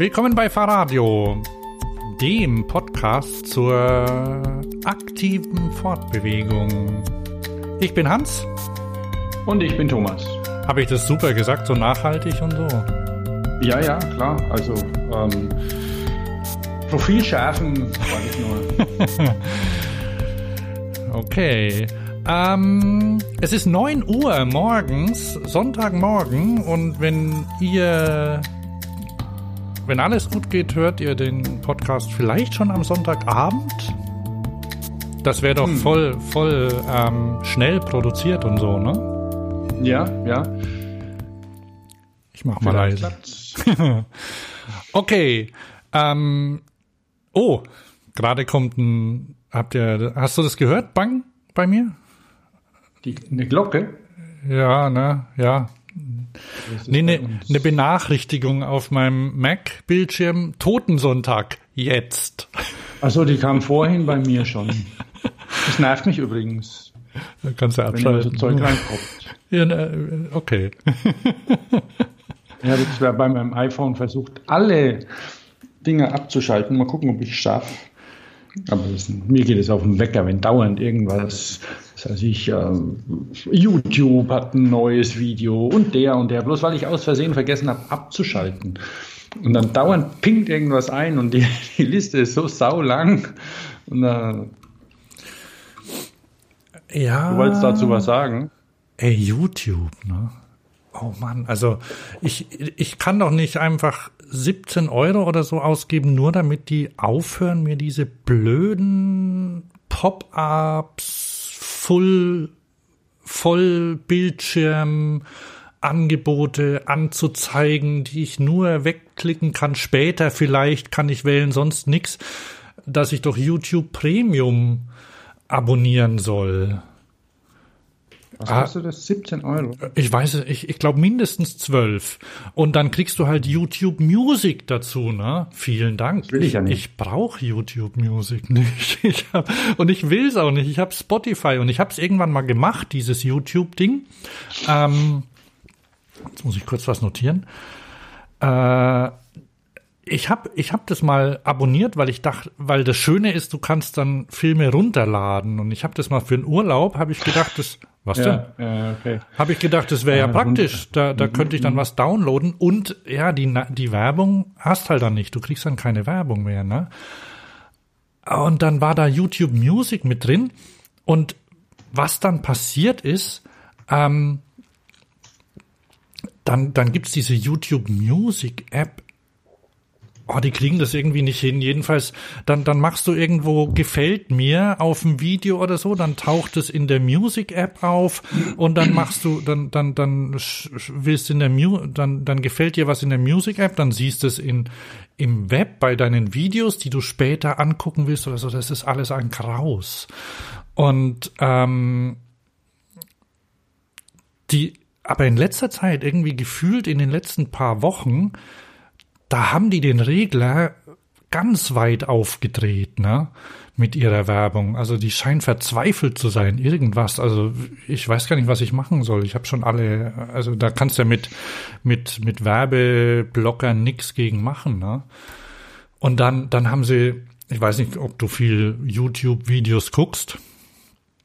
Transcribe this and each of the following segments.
Willkommen bei Fahrradio, dem Podcast zur aktiven Fortbewegung. Ich bin Hans. Und ich bin Thomas. Habe ich das super gesagt, so nachhaltig und so? Ja, ja, klar. Also ähm, Profil schärfen, sage ich nur. okay. Ähm, es ist 9 Uhr morgens, Sonntagmorgen, und wenn ihr, wenn alles gut geht, hört ihr den Podcast vielleicht schon am Sonntagabend. Das wäre doch hm. voll, voll ähm, schnell produziert und so, ne? Ja, ja. Ich mach mal leise. okay. Ähm, oh, gerade kommt ein. Habt ihr, hast du das gehört? Bang bei mir? Die, eine Glocke? Ja, ne, ja. Nee, ne, eine Benachrichtigung auf meinem Mac-Bildschirm. Totensonntag, jetzt. Achso, die kam vorhin bei mir schon. Das nervt mich übrigens. Da kannst du abschalten. Wenn so Zeug reinkommt. Ja, ne, okay. Ich habe jetzt bei meinem iPhone versucht, alle Dinge abzuschalten. Mal gucken, ob ich es schaffe. Aber das, mir geht es auf den Wecker, wenn dauernd irgendwas, das heißt ich, äh, YouTube hat ein neues Video und der und der, bloß weil ich aus Versehen vergessen habe abzuschalten. Und dann dauernd pinkt irgendwas ein und die, die Liste ist so sau lang. Und, äh, ja. Du wolltest dazu was sagen? Ey, YouTube, ne? Oh Mann, also ich, ich kann doch nicht einfach 17 Euro oder so ausgeben, nur damit die aufhören, mir diese blöden Pop-ups, Full, Vollbildschirm, Angebote anzuzeigen, die ich nur wegklicken kann. Später vielleicht kann ich wählen, sonst nix, dass ich doch YouTube Premium abonnieren soll. Was ah, kostet das? 17 Euro? Ich weiß es, ich, ich glaube mindestens 12. Und dann kriegst du halt YouTube Music dazu, ne? Vielen Dank. Das will ich ja nicht. Ich brauche YouTube Music nicht. Ich hab, und ich will es auch nicht. Ich habe Spotify und ich habe es irgendwann mal gemacht, dieses YouTube-Ding. Ähm, jetzt muss ich kurz was notieren. Äh, ich habe ich hab das mal abonniert, weil ich dachte, weil das Schöne ist, du kannst dann Filme runterladen und ich habe das mal für einen Urlaub, habe ich gedacht, das was ja, denn? Ja, okay. Habe ich gedacht, das wäre ja, ja, praktisch, da, da mhm, könnte ich dann mhm. was downloaden und ja, die die Werbung hast halt dann nicht, du kriegst dann keine Werbung mehr, ne? Und dann war da YouTube Music mit drin und was dann passiert ist, ähm, dann, dann gibt's diese YouTube Music App oh, die kriegen das irgendwie nicht hin. Jedenfalls, dann, dann machst du irgendwo gefällt mir auf dem Video oder so, dann taucht es in der Music App auf und dann machst du, dann, dann, dann willst in der Mu dann, dann gefällt dir was in der Music App, dann siehst du es in, im Web bei deinen Videos, die du später angucken willst oder so. Das ist alles ein Graus. Und, ähm, die, aber in letzter Zeit irgendwie gefühlt in den letzten paar Wochen, da haben die den Regler ganz weit aufgedreht, ne? Mit ihrer Werbung. Also die scheinen verzweifelt zu sein, irgendwas. Also ich weiß gar nicht, was ich machen soll. Ich habe schon alle, also da kannst du ja mit, mit, mit Werbeblockern nix gegen machen, ne? Und dann, dann haben sie, ich weiß nicht, ob du viel YouTube-Videos guckst.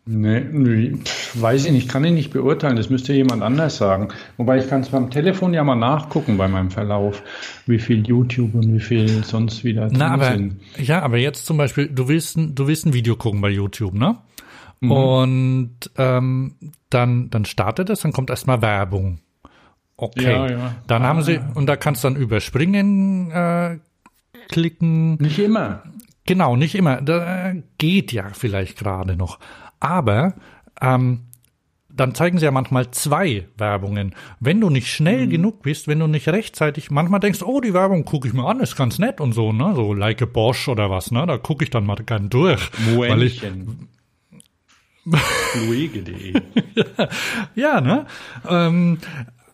Nee, nee, weiß ich nicht, kann ich nicht beurteilen, das müsste jemand anders sagen. Wobei ich kann es beim Telefon ja mal nachgucken bei meinem Verlauf, wie viel YouTube und wie viel sonst wieder Na, aber, sind. Ja, aber jetzt zum Beispiel, du willst, du willst ein Video gucken bei YouTube, ne? Mhm. Und ähm, dann, dann startet es, dann kommt erstmal Werbung. Okay. Ja, ja. Dann ah, haben sie, und da kannst du dann überspringen äh, klicken. Nicht immer. Genau, nicht immer. Da geht ja vielleicht gerade noch. Aber ähm, dann zeigen sie ja manchmal zwei Werbungen. Wenn du nicht schnell mhm. genug bist, wenn du nicht rechtzeitig, manchmal denkst, oh, die Werbung gucke ich mir an, ist ganz nett und so, ne, so like a Bosch oder was, ne, da gucke ich dann mal gern durch. Ich, Luege.de. ja, ne? Ähm,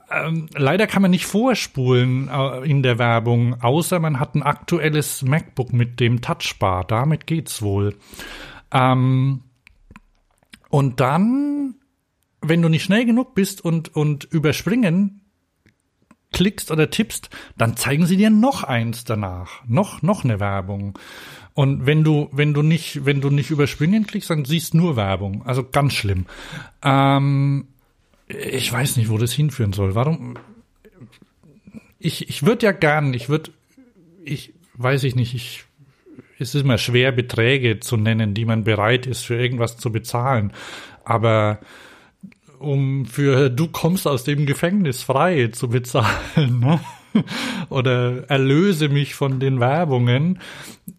ähm, leider kann man nicht vorspulen äh, in der Werbung, außer man hat ein aktuelles MacBook mit dem Touchbar. Damit geht's wohl. Ähm, und dann, wenn du nicht schnell genug bist und, und überspringen klickst oder tippst, dann zeigen sie dir noch eins danach, noch noch eine Werbung. Und wenn du wenn du nicht wenn du nicht überspringen klickst, dann siehst nur Werbung. Also ganz schlimm. Ähm, ich weiß nicht, wo das hinführen soll. Warum? Ich ich würde ja gern, ich würde ich weiß ich nicht, ich es ist immer schwer Beträge zu nennen, die man bereit ist für irgendwas zu bezahlen, aber um für du kommst aus dem Gefängnis frei zu bezahlen, ne? oder erlöse mich von den Werbungen.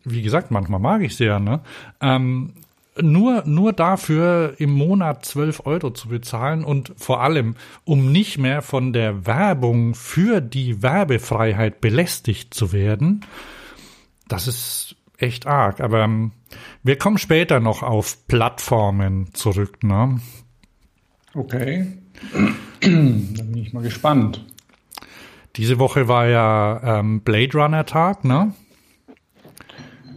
Wie gesagt, manchmal mag ich sie ja, ne? Ähm, nur, nur dafür im Monat 12 Euro zu bezahlen und vor allem, um nicht mehr von der Werbung für die Werbefreiheit belästigt zu werden, das ist echt arg. Aber ähm, wir kommen später noch auf Plattformen zurück, ne? Okay. Dann bin ich mal gespannt. Diese Woche war ja ähm, Blade Runner Tag, ne?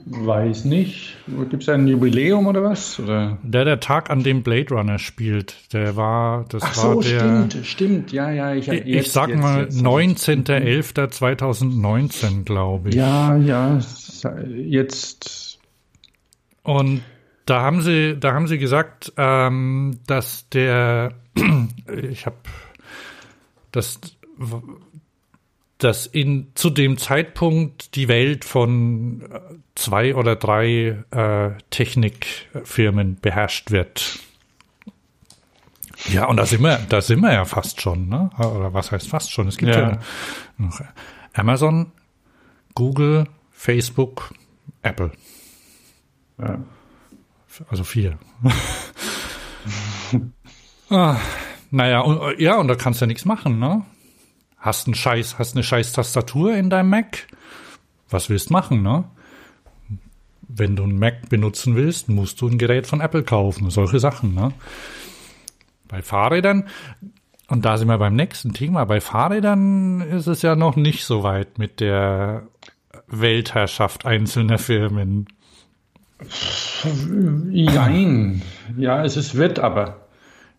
Weiß nicht. Gibt es ein Jubiläum oder was? Oder? Der, der Tag, an dem Blade Runner spielt, der war, das Ach war so, der. stimmt, stimmt. Ja, ja, ich, Ich, ich sag mal 19.11.2019, glaube ich. Ja, ja, jetzt. Und da haben sie, da haben sie gesagt, ähm, dass der, ich habe, dass, dass in zu dem Zeitpunkt die Welt von äh, zwei oder drei äh, Technikfirmen beherrscht wird. Ja, und da sind wir, da sind wir ja fast schon, ne? Oder was heißt fast schon? Es gibt ja, Ja. noch Amazon, Google, Facebook, Apple. Ja. Also vier. ah, naja, und, ja, und da kannst du ja nichts machen, ne? Hast einen Scheiß, hast eine scheiß Tastatur in deinem Mac? Was willst machen, ne? Wenn du einen Mac benutzen willst, musst du ein Gerät von Apple kaufen. Solche Sachen, ne? Bei Fahrrädern, und da sind wir beim nächsten Thema, bei Fahrrädern ist es ja noch nicht so weit mit der Weltherrschaft einzelner Firmen. Jein. Ja, es ist wird aber.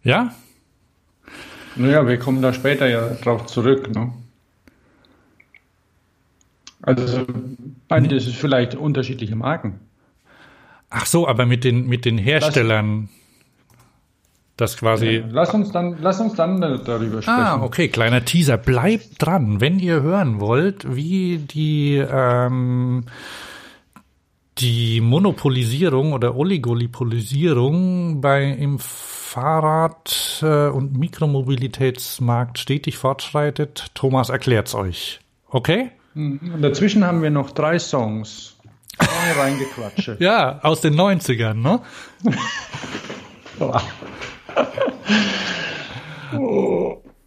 Ja? Naja, wir kommen da später ja drauf zurück. Ne? Also, beides ist vielleicht unterschiedliche Marken. Ach so, aber mit den, mit den Herstellern, das quasi. Lass uns dann, lass uns dann da- darüber sprechen. Ah, okay, kleiner Teaser. Bleibt dran, wenn ihr hören wollt, wie die, ähm, die Monopolisierung oder Oligopolisierung bei im Fahrrad- äh, und Mikromobilitätsmarkt stetig fortschreitet. Thomas erklärt's euch. Okay? Und dazwischen haben wir noch drei Songs. Reingequatsche. Ja, aus den 90ern, ne?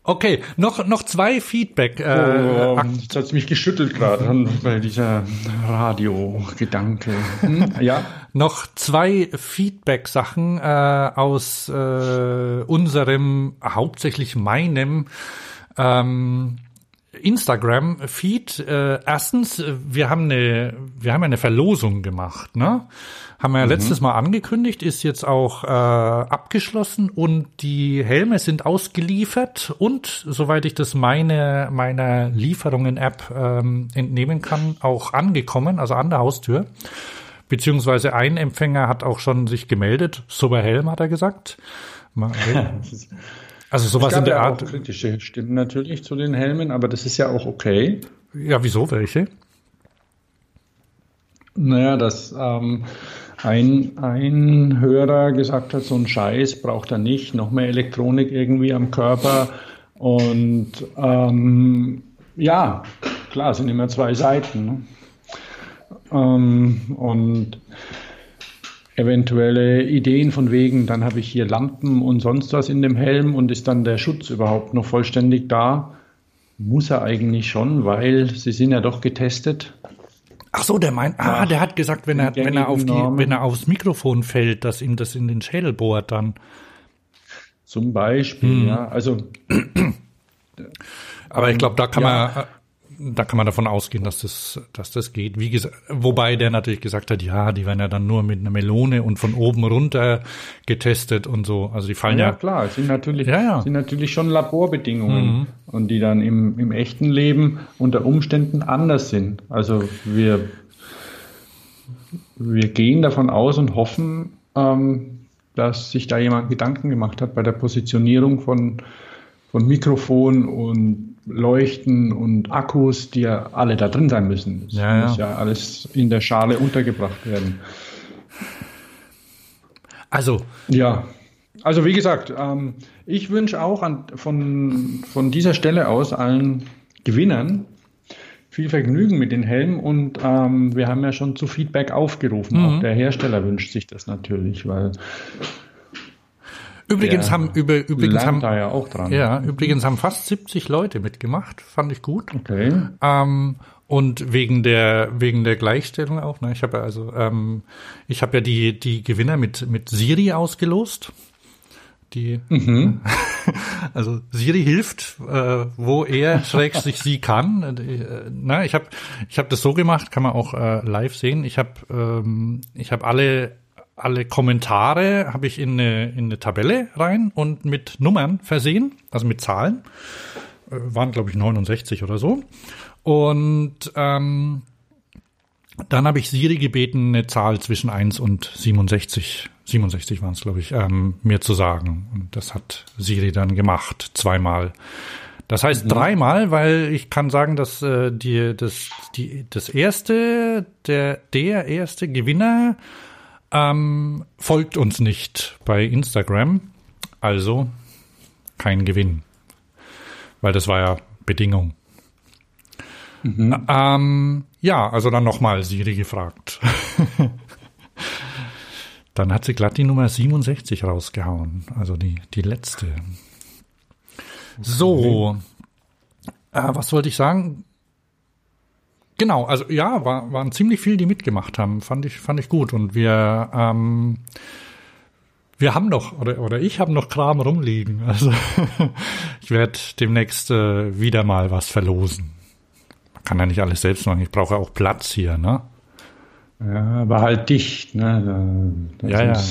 Okay, noch, noch zwei Feedback. Äh, Oh, jetzt hat es mich geschüttelt gerade bei dieser Radio-Gedanke. Hm? Ja, noch zwei Feedback-Sachen äh, aus äh, unserem, hauptsächlich meinem ähm, Instagram-Feed. Äh, erstens, äh, wir haben eine, wir haben eine Verlosung gemacht, ne? Haben wir ja letztes Mal angekündigt, ist jetzt auch äh, abgeschlossen und die Helme sind ausgeliefert und soweit ich das meine meiner Lieferungen-App ähm, entnehmen kann, auch angekommen, also an der Haustür. Beziehungsweise ein Empfänger hat auch schon sich gemeldet. Super Helm, hat er gesagt. Mal- Also sowas in der ja Art. auch kritische Stimmen natürlich zu den Helmen, aber das ist ja auch okay. Ja, wieso welche? Naja, dass ähm, ein, ein Hörer gesagt hat, so ein Scheiß braucht er nicht, noch mehr Elektronik irgendwie am Körper. Und ähm, ja, klar, es sind immer zwei Seiten. Ne? Ähm, und eventuelle Ideen von wegen, dann habe ich hier Lampen und sonst was in dem Helm und ist dann der Schutz überhaupt noch vollständig da? Muss er eigentlich schon, weil sie sind ja doch getestet. Ach so, der meint, ah, der hat gesagt, wenn er, wenn er auf die, Normen. wenn er aufs Mikrofon fällt, dass ihm das in den Schädel bohrt dann. Zum Beispiel, ja. Also Aber ich glaube, da kann ja. man, da kann man davon ausgehen, dass das, dass das geht. Wie gesagt, wobei der natürlich gesagt hat, ja, die werden ja dann nur mit einer Melone und von oben runter getestet und so. Also die fallen ja. Ja, klar, es sind natürlich, ja, ja. sind natürlich schon Laborbedingungen mhm. und die dann im, im echten Leben unter Umständen anders sind. Also wir, wir gehen davon aus und hoffen, ähm, dass sich da jemand Gedanken gemacht hat bei der Positionierung von, von Mikrofon und Leuchten und Akkus, die ja alle da drin sein müssen. Das ja, muss ja. ja alles in der Schale untergebracht werden. Also. Ja. Also wie gesagt, ähm, ich wünsche auch an, von, von dieser Stelle aus allen Gewinnern viel Vergnügen mit den Helmen und ähm, wir haben ja schon zu Feedback aufgerufen. Mhm. Auch der Hersteller wünscht sich das natürlich, weil Übrigens haben über, übrigens haben da ja auch dran. Ja, übrigens haben fast 70 Leute mitgemacht, fand ich gut. Okay. Ähm, und wegen der wegen der Gleichstellung auch. Ne? Ich habe ja also ähm, ich habe ja die die Gewinner mit mit Siri ausgelost. Die mhm. also Siri hilft, äh, wo er schrägstrich sie kann. Äh, na, ich habe ich habe das so gemacht, kann man auch äh, live sehen. Ich habe ähm, ich habe alle alle Kommentare habe ich in eine, in eine Tabelle rein und mit Nummern versehen, also mit Zahlen. Äh, waren, glaube ich, 69 oder so. Und ähm, dann habe ich Siri gebeten, eine Zahl zwischen 1 und 67, 67 waren es, glaube ich, ähm, mir zu sagen. Und das hat Siri dann gemacht, zweimal. Das heißt mhm. dreimal, weil ich kann sagen, dass äh, die, das, die, das erste, der, der erste Gewinner ähm, folgt uns nicht bei Instagram, also kein Gewinn. Weil das war ja Bedingung. Mhm. Ähm, ja, also dann nochmal Siri gefragt. dann hat sie glatt die Nummer 67 rausgehauen, also die, die letzte. So, äh, was wollte ich sagen? Genau, also ja, war, waren ziemlich viele, die mitgemacht haben. Fand ich, fand ich gut. Und wir, ähm, wir haben noch, oder, oder ich habe noch Kram rumliegen. Also ich werde demnächst äh, wieder mal was verlosen. Man kann ja nicht alles selbst machen. Ich brauche auch Platz hier, ne? Ja, aber halt dicht, ne? Da, da ja, ja.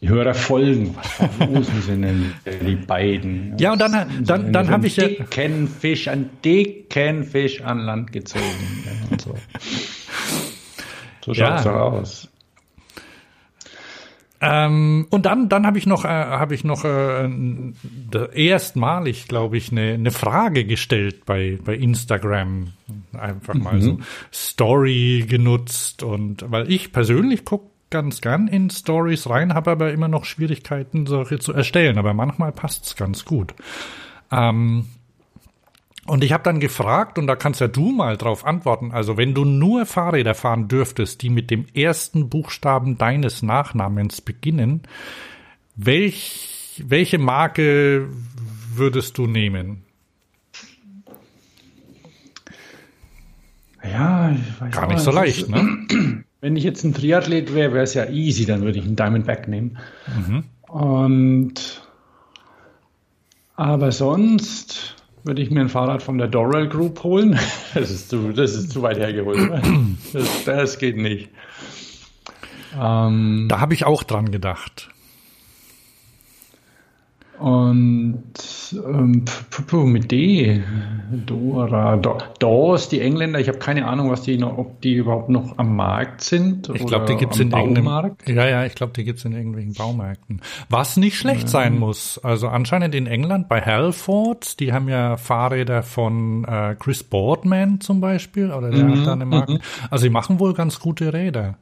Die Hörer folgen. Was sind denn die beiden? Ja, und dann, dann, dann habe ich ja. Dicken Fisch, einen dicken Fisch an Land gezogen. und so so schaut's ja. aus. Ähm, und dann, dann habe ich noch, äh, habe ich noch äh, erstmalig, glaube ich, eine, eine Frage gestellt bei bei Instagram, einfach mal mhm. so Story genutzt und weil ich persönlich gucke ganz gern in Stories rein, habe aber immer noch Schwierigkeiten, solche zu erstellen. Aber manchmal passt's ganz gut. Ähm, und ich habe dann gefragt, und da kannst ja du mal drauf antworten, also wenn du nur Fahrräder fahren dürftest, die mit dem ersten Buchstaben deines Nachnamens beginnen, welch, welche Marke würdest du nehmen? Ja, ich weiß Gar nicht so leicht, ne? Wenn ich jetzt ein Triathlet wäre, wäre es ja easy, dann würde ich einen Diamondback nehmen. Mhm. Und aber sonst würde ich mir ein Fahrrad von der Dorel Group holen. Das ist zu, das ist zu weit hergeholt. Das, das geht nicht. Ähm, da habe ich auch dran gedacht. Und ähm, mit D, Dora, DOS, die Engländer, ich habe keine Ahnung, was die noch, ob die überhaupt noch am Markt sind. Ich glaube, die gibt's in irgendeinem Ja, ja, ich glaube, die gibt's in irgendwelchen Baumärkten. Was nicht schlecht ja. sein muss. Also anscheinend in England bei Halford, die haben ja Fahrräder von äh, Chris Boardman zum Beispiel, oder der mhm. hat da eine Marke. Mhm. Also sie machen wohl ganz gute Räder.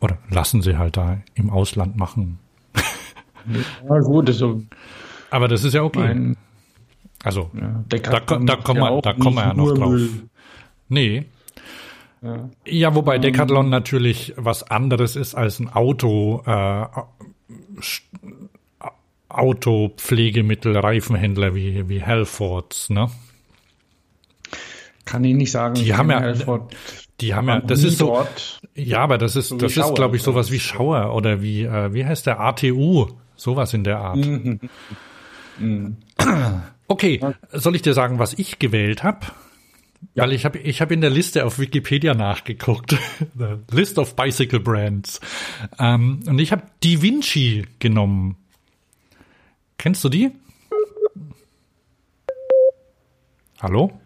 Oder lassen sie halt da im Ausland machen. Ja, gut, also. Aber das ist ja okay. Mein, also, ja, da, da, kommen wir, da kommen wir ja noch drauf. Müll. Nee. Ja. ja, wobei um, Decathlon natürlich was anderes ist als ein Auto, äh, Autopflegemittel, Reifenhändler wie, wie Halfords, ne? Kann ich nicht sagen. Die haben ja, Halford die haben ja, das ist so, ja, aber das ist, so das ist, glaube ich, sowas wie Schauer oder wie, äh, wie heißt der ATU? Sowas in der Art. Mhm. Mhm. Okay, soll ich dir sagen, was ich gewählt habe? Ja. Weil ich habe ich hab in der Liste auf Wikipedia nachgeguckt. The List of Bicycle Brands. Ähm, und ich habe Die Vinci genommen. Kennst du die? Hallo?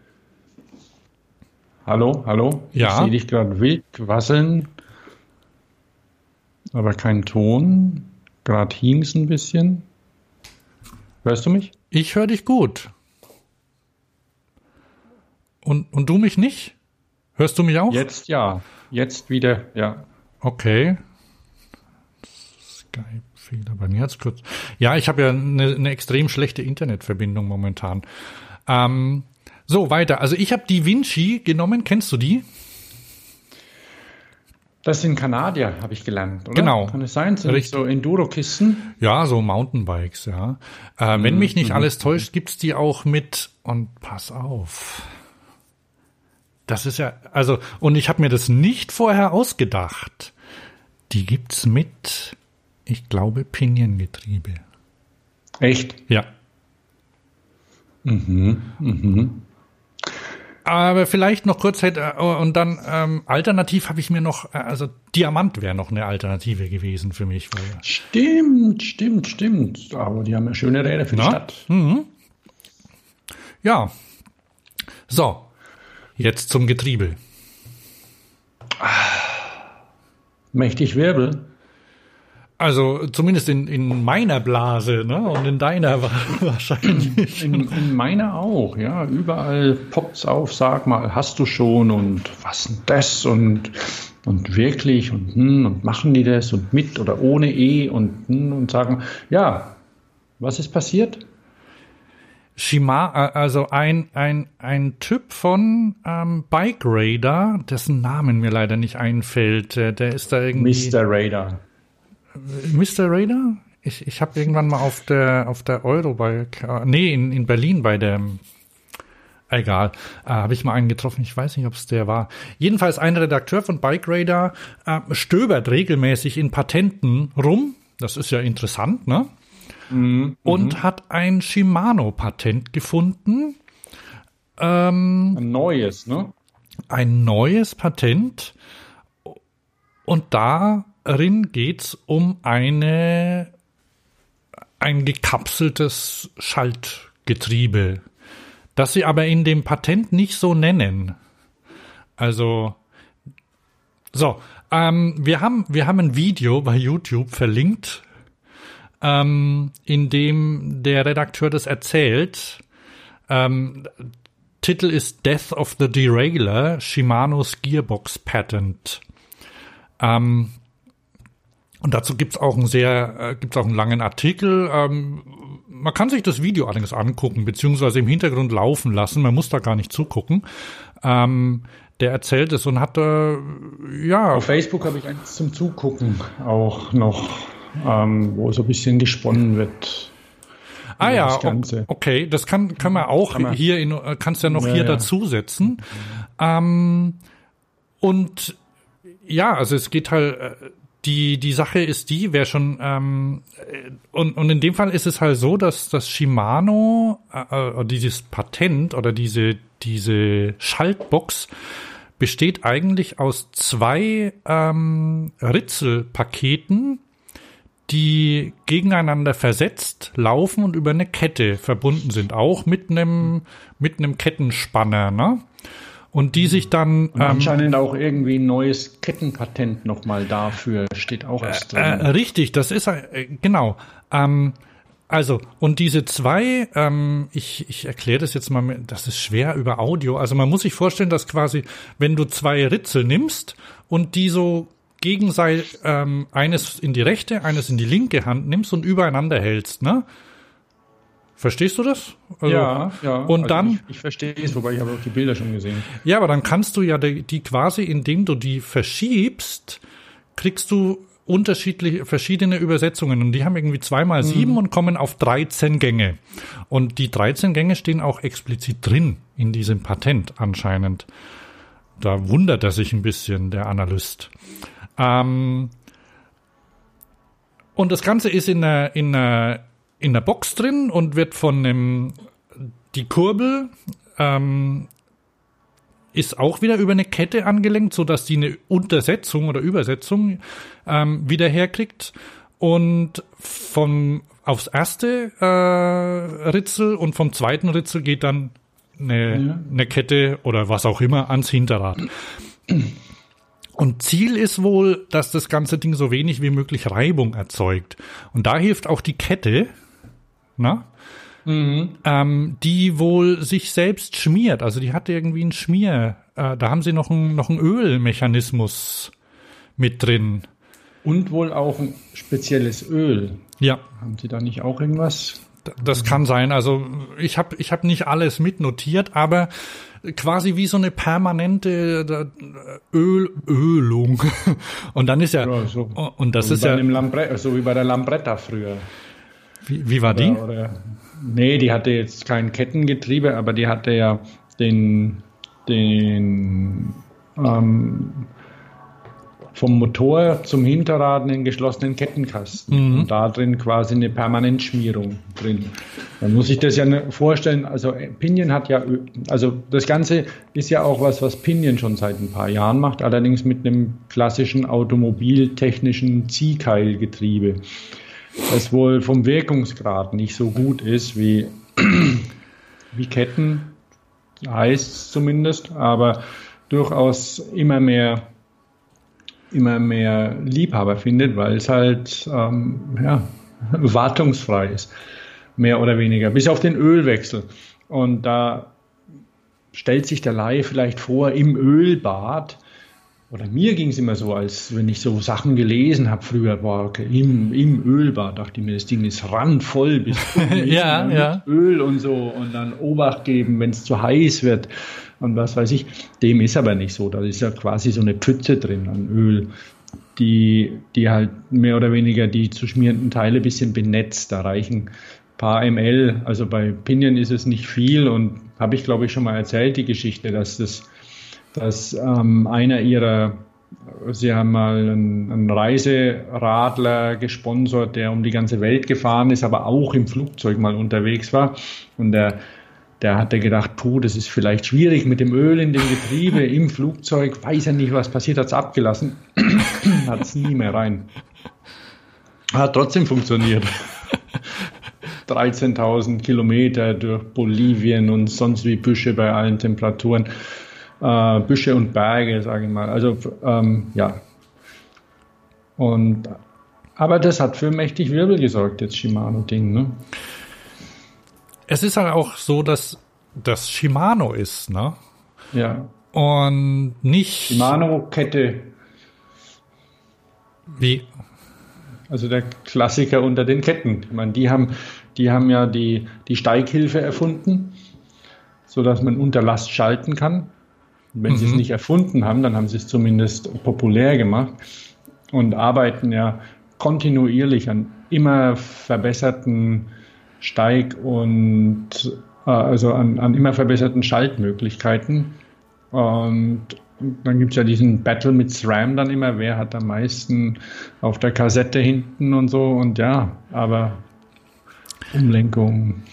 Hallo, hallo? Ja. Ich sehe dich gerade wild quasseln, aber kein Ton. Gerade hing's ein bisschen. Hörst du mich? Ich höre dich gut. Und, und du mich nicht? Hörst du mich auch? Jetzt ja. Jetzt wieder, ja. Okay. Skype-Fehler. Bei mir hat's kurz. Ja, ich habe ja eine, eine extrem schlechte Internetverbindung momentan. Ähm, so, weiter. Also ich habe die Vinci genommen. Kennst du die? Das sind Kanadier, habe ich gelernt, oder? Genau. Kann es sein? Sind Richtig. so Enduro-Kisten? Ja, so Mountainbikes, ja. Äh, mhm. Wenn mich nicht mhm. alles täuscht, gibt's die auch mit, und pass auf. Das ist ja, also, und ich habe mir das nicht vorher ausgedacht. Die gibt's mit, ich glaube, Piniengetriebe. Echt? Ja. Mhm, mhm. Aber vielleicht noch kurz hätte äh, und dann ähm, alternativ habe ich mir noch, äh, also Diamant wäre noch eine Alternative gewesen für mich. Stimmt, stimmt, stimmt. Aber die haben ja schöne Räder für die Na? Stadt. Mhm. Ja. So, jetzt zum Getriebe. Mächtig Wirbel. Also zumindest in, in meiner Blase, ne? Und in deiner wahrscheinlich. In, in meiner auch, ja. Überall poppt's auf, sag mal, hast du schon und was denn das und und wirklich und hm, und machen die das und mit oder ohne E und hm, und sagen, ja, was ist passiert? Shima, also ein, ein, ein Typ von ähm, Bike Raider, dessen Namen mir leider nicht einfällt, der, der ist da irgendwie. Mr. Raider. Mr. Raider? Ich, ich habe irgendwann mal auf der auf der Eurobike, äh, nee, in, in Berlin bei der Egal, äh, habe ich mal einen getroffen, ich weiß nicht, ob es der war. Jedenfalls ein Redakteur von Bike Radar äh, stöbert regelmäßig in Patenten rum. Das ist ja interessant, ne? Mhm, und mhm. hat ein Shimano-Patent gefunden. Ähm, ein neues, ne? Ein neues Patent. Und da darin geht es um eine, ein gekapseltes Schaltgetriebe, das sie aber in dem Patent nicht so nennen. Also, so, ähm, wir, haben, wir haben ein Video bei YouTube verlinkt, ähm, in dem der Redakteur das erzählt. Ähm, Titel ist Death of the Derailer, Shimano's Gearbox Patent. Ähm, und dazu gibt's auch einen sehr, äh, gibt's auch einen langen Artikel. Ähm, man kann sich das Video allerdings angucken, beziehungsweise im Hintergrund laufen lassen. Man muss da gar nicht zugucken. Ähm, der erzählt es und hat äh, ja. Auf Facebook habe ich eins zum Zugucken auch noch, ähm, wo so ein bisschen gesponnen wird. Ah ja, okay, das kann kann man auch kann man, hier in, kannst ja noch ja, hier ja. dazusetzen. Ähm, und ja, also es geht halt äh, die, die Sache ist die, wer schon, ähm, und, und in dem Fall ist es halt so, dass das Shimano, äh, äh, dieses Patent oder diese, diese Schaltbox besteht eigentlich aus zwei ähm, Ritzelpaketen, die gegeneinander versetzt laufen und über eine Kette verbunden sind, auch mit einem mit einem Kettenspanner, ne? Und die sich dann und anscheinend ähm, auch irgendwie ein neues Kettenpatent nochmal dafür steht auch erst drin. Äh, richtig, das ist äh, genau. Ähm, also und diese zwei, ähm, ich, ich erkläre das jetzt mal, das ist schwer über Audio. Also man muss sich vorstellen, dass quasi, wenn du zwei Ritzel nimmst und die so gegenseitig ähm, eines in die rechte, eines in die linke Hand nimmst und übereinander hältst, ne? Verstehst du das? Also, ja, ja. Und also dann. Ich, ich verstehe es, wobei ich habe auch die Bilder schon gesehen. Ja, aber dann kannst du ja die, die quasi, indem du die verschiebst, kriegst du unterschiedliche, verschiedene Übersetzungen und die haben irgendwie zweimal mhm. sieben und kommen auf 13 Gänge. Und die 13 Gänge stehen auch explizit drin in diesem Patent anscheinend. Da wundert er sich ein bisschen, der Analyst. Ähm, und das Ganze ist in einer, in einer in der Box drin und wird von einem, die Kurbel, ähm, ist auch wieder über eine Kette angelenkt, so dass die eine Untersetzung oder Übersetzung ähm, wieder herkriegt. Und vom aufs erste äh, Ritzel und vom zweiten Ritzel geht dann eine, ja. eine Kette oder was auch immer ans Hinterrad. Und Ziel ist wohl, dass das ganze Ding so wenig wie möglich Reibung erzeugt. Und da hilft auch die Kette, na? Mhm. Ähm, die wohl sich selbst schmiert. Also die hat irgendwie einen Schmier. Äh, da haben sie noch einen, noch einen Ölmechanismus mit drin. Und wohl auch ein spezielles Öl. Ja. Haben Sie da nicht auch irgendwas? Das kann sein. Also ich habe ich hab nicht alles mitnotiert, aber quasi wie so eine permanente Öl, Ölung. Und dann ist ja, ja so. und das so ist ja Lambre so wie bei der Lambretta früher. Wie, wie war oder, die? Oder, nee, die hatte jetzt kein Kettengetriebe, aber die hatte ja den den ähm, vom Motor zum Hinterrad einen geschlossenen Kettenkasten mhm. und da drin quasi eine Permanentschmierung drin. Man muss sich das ja ne, vorstellen, also Pinion hat ja, also das Ganze ist ja auch was, was Pinion schon seit ein paar Jahren macht, allerdings mit einem klassischen automobiltechnischen Ziehkeilgetriebe, das wohl vom Wirkungsgrad nicht so gut ist wie, wie Ketten, heißt es zumindest, aber durchaus immer mehr immer mehr Liebhaber findet, weil es halt ähm, ja, wartungsfrei ist, mehr oder weniger, bis auf den Ölwechsel. Und da stellt sich der Laie vielleicht vor, im Ölbad, oder mir ging es immer so, als wenn ich so Sachen gelesen habe früher, war im, im Ölbad, dachte ich mir, das Ding ist randvoll bis ja, ja. Öl und so und dann Obacht geben, wenn es zu heiß wird und was weiß ich. Dem ist aber nicht so. Da ist ja quasi so eine Pfütze drin an Öl, die, die halt mehr oder weniger die zu schmierenden Teile ein bisschen benetzt. Da reichen ein paar ml. Also bei Pinion ist es nicht viel und habe ich glaube ich schon mal erzählt, die Geschichte, dass das, dass ähm, einer ihrer Sie haben mal einen, einen, Reiseradler gesponsert, der um die ganze Welt gefahren ist, aber auch im Flugzeug mal unterwegs war. Und der der hatte gedacht, puh, das ist vielleicht schwierig mit dem Öl in dem Getriebe im Flugzeug, weiß er nicht, was passiert, hat es abgelassen, hat es nie mehr rein. Hat trotzdem funktioniert. 13.000 Kilometer durch Bolivien und sonst wie Büsche bei allen Temperaturen. Äh, Büsche und Berge, sage ich mal. Also, ähm, ja. Und, aber das hat für mächtig Wirbel gesorgt, jetzt Shimano-Ding, ne? es ist halt auch so, dass das Shimano ist, ne? Ja. Und nicht. Shimano-Kette. Wie? Also der Klassiker unter den Ketten. Ich meine, die haben, die haben ja die, die Steighilfe erfunden, sodass man unter Last schalten kann. Wenn mhm. sie es nicht erfunden haben, dann haben sie es zumindest populär gemacht und arbeiten ja kontinuierlich an immer verbesserten Steig- und äh, also an, an immer verbesserten Schaltmöglichkeiten. Und dann gibt es ja diesen Battle mit SRAM dann immer, wer hat am meisten auf der Kassette hinten und so. Und ja, aber Umlenkung.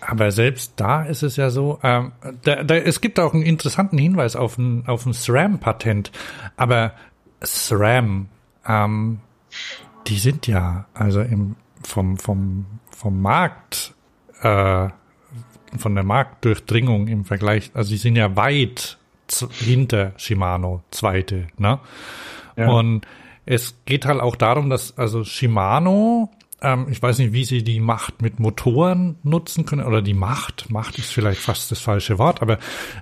Aber selbst da ist es ja so, ähm, da, da, es gibt auch einen interessanten Hinweis auf ein, auf ein SRAM-Patent. Aber SRAM, ähm, die sind ja, also im, vom, vom vom Markt, äh, von der Marktdurchdringung im Vergleich, also die sind ja weit hinter Shimano, zweite, ne? Ja. Und es geht halt auch darum, dass also Shimano, ähm, ich weiß nicht, wie sie die Macht mit Motoren nutzen können, oder die Macht, Macht ist vielleicht fast das falsche Wort, aber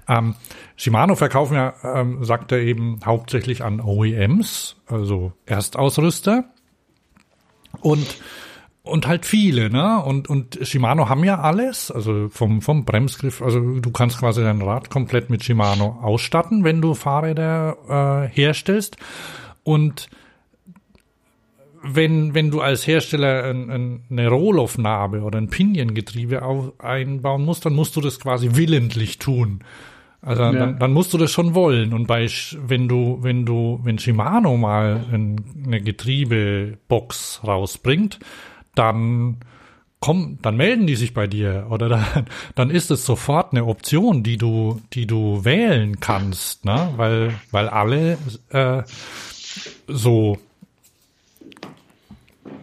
ähm, Shimano verkaufen ja, ähm, sagt er eben, hauptsächlich an OEMs, also Erstausrüster. Und und halt viele, ne? Und, und Shimano haben ja alles, also vom, vom Bremsgriff, also du kannst quasi dein Rad komplett mit Shimano ausstatten, wenn du Fahrräder äh, herstellst. Und wenn, wenn du als Hersteller ein, ein, eine Rohloff-Narbe oder ein Piniengetriebe einbauen musst, dann musst du das quasi willentlich tun. Also ja. dann, dann musst du das schon wollen. Und bei wenn du, wenn du, wenn Shimano mal ein, eine Getriebebox rausbringt, dann komm, dann melden die sich bei dir oder dann, dann ist es sofort eine Option, die du, die du wählen kannst, ne? Weil, weil alle äh, so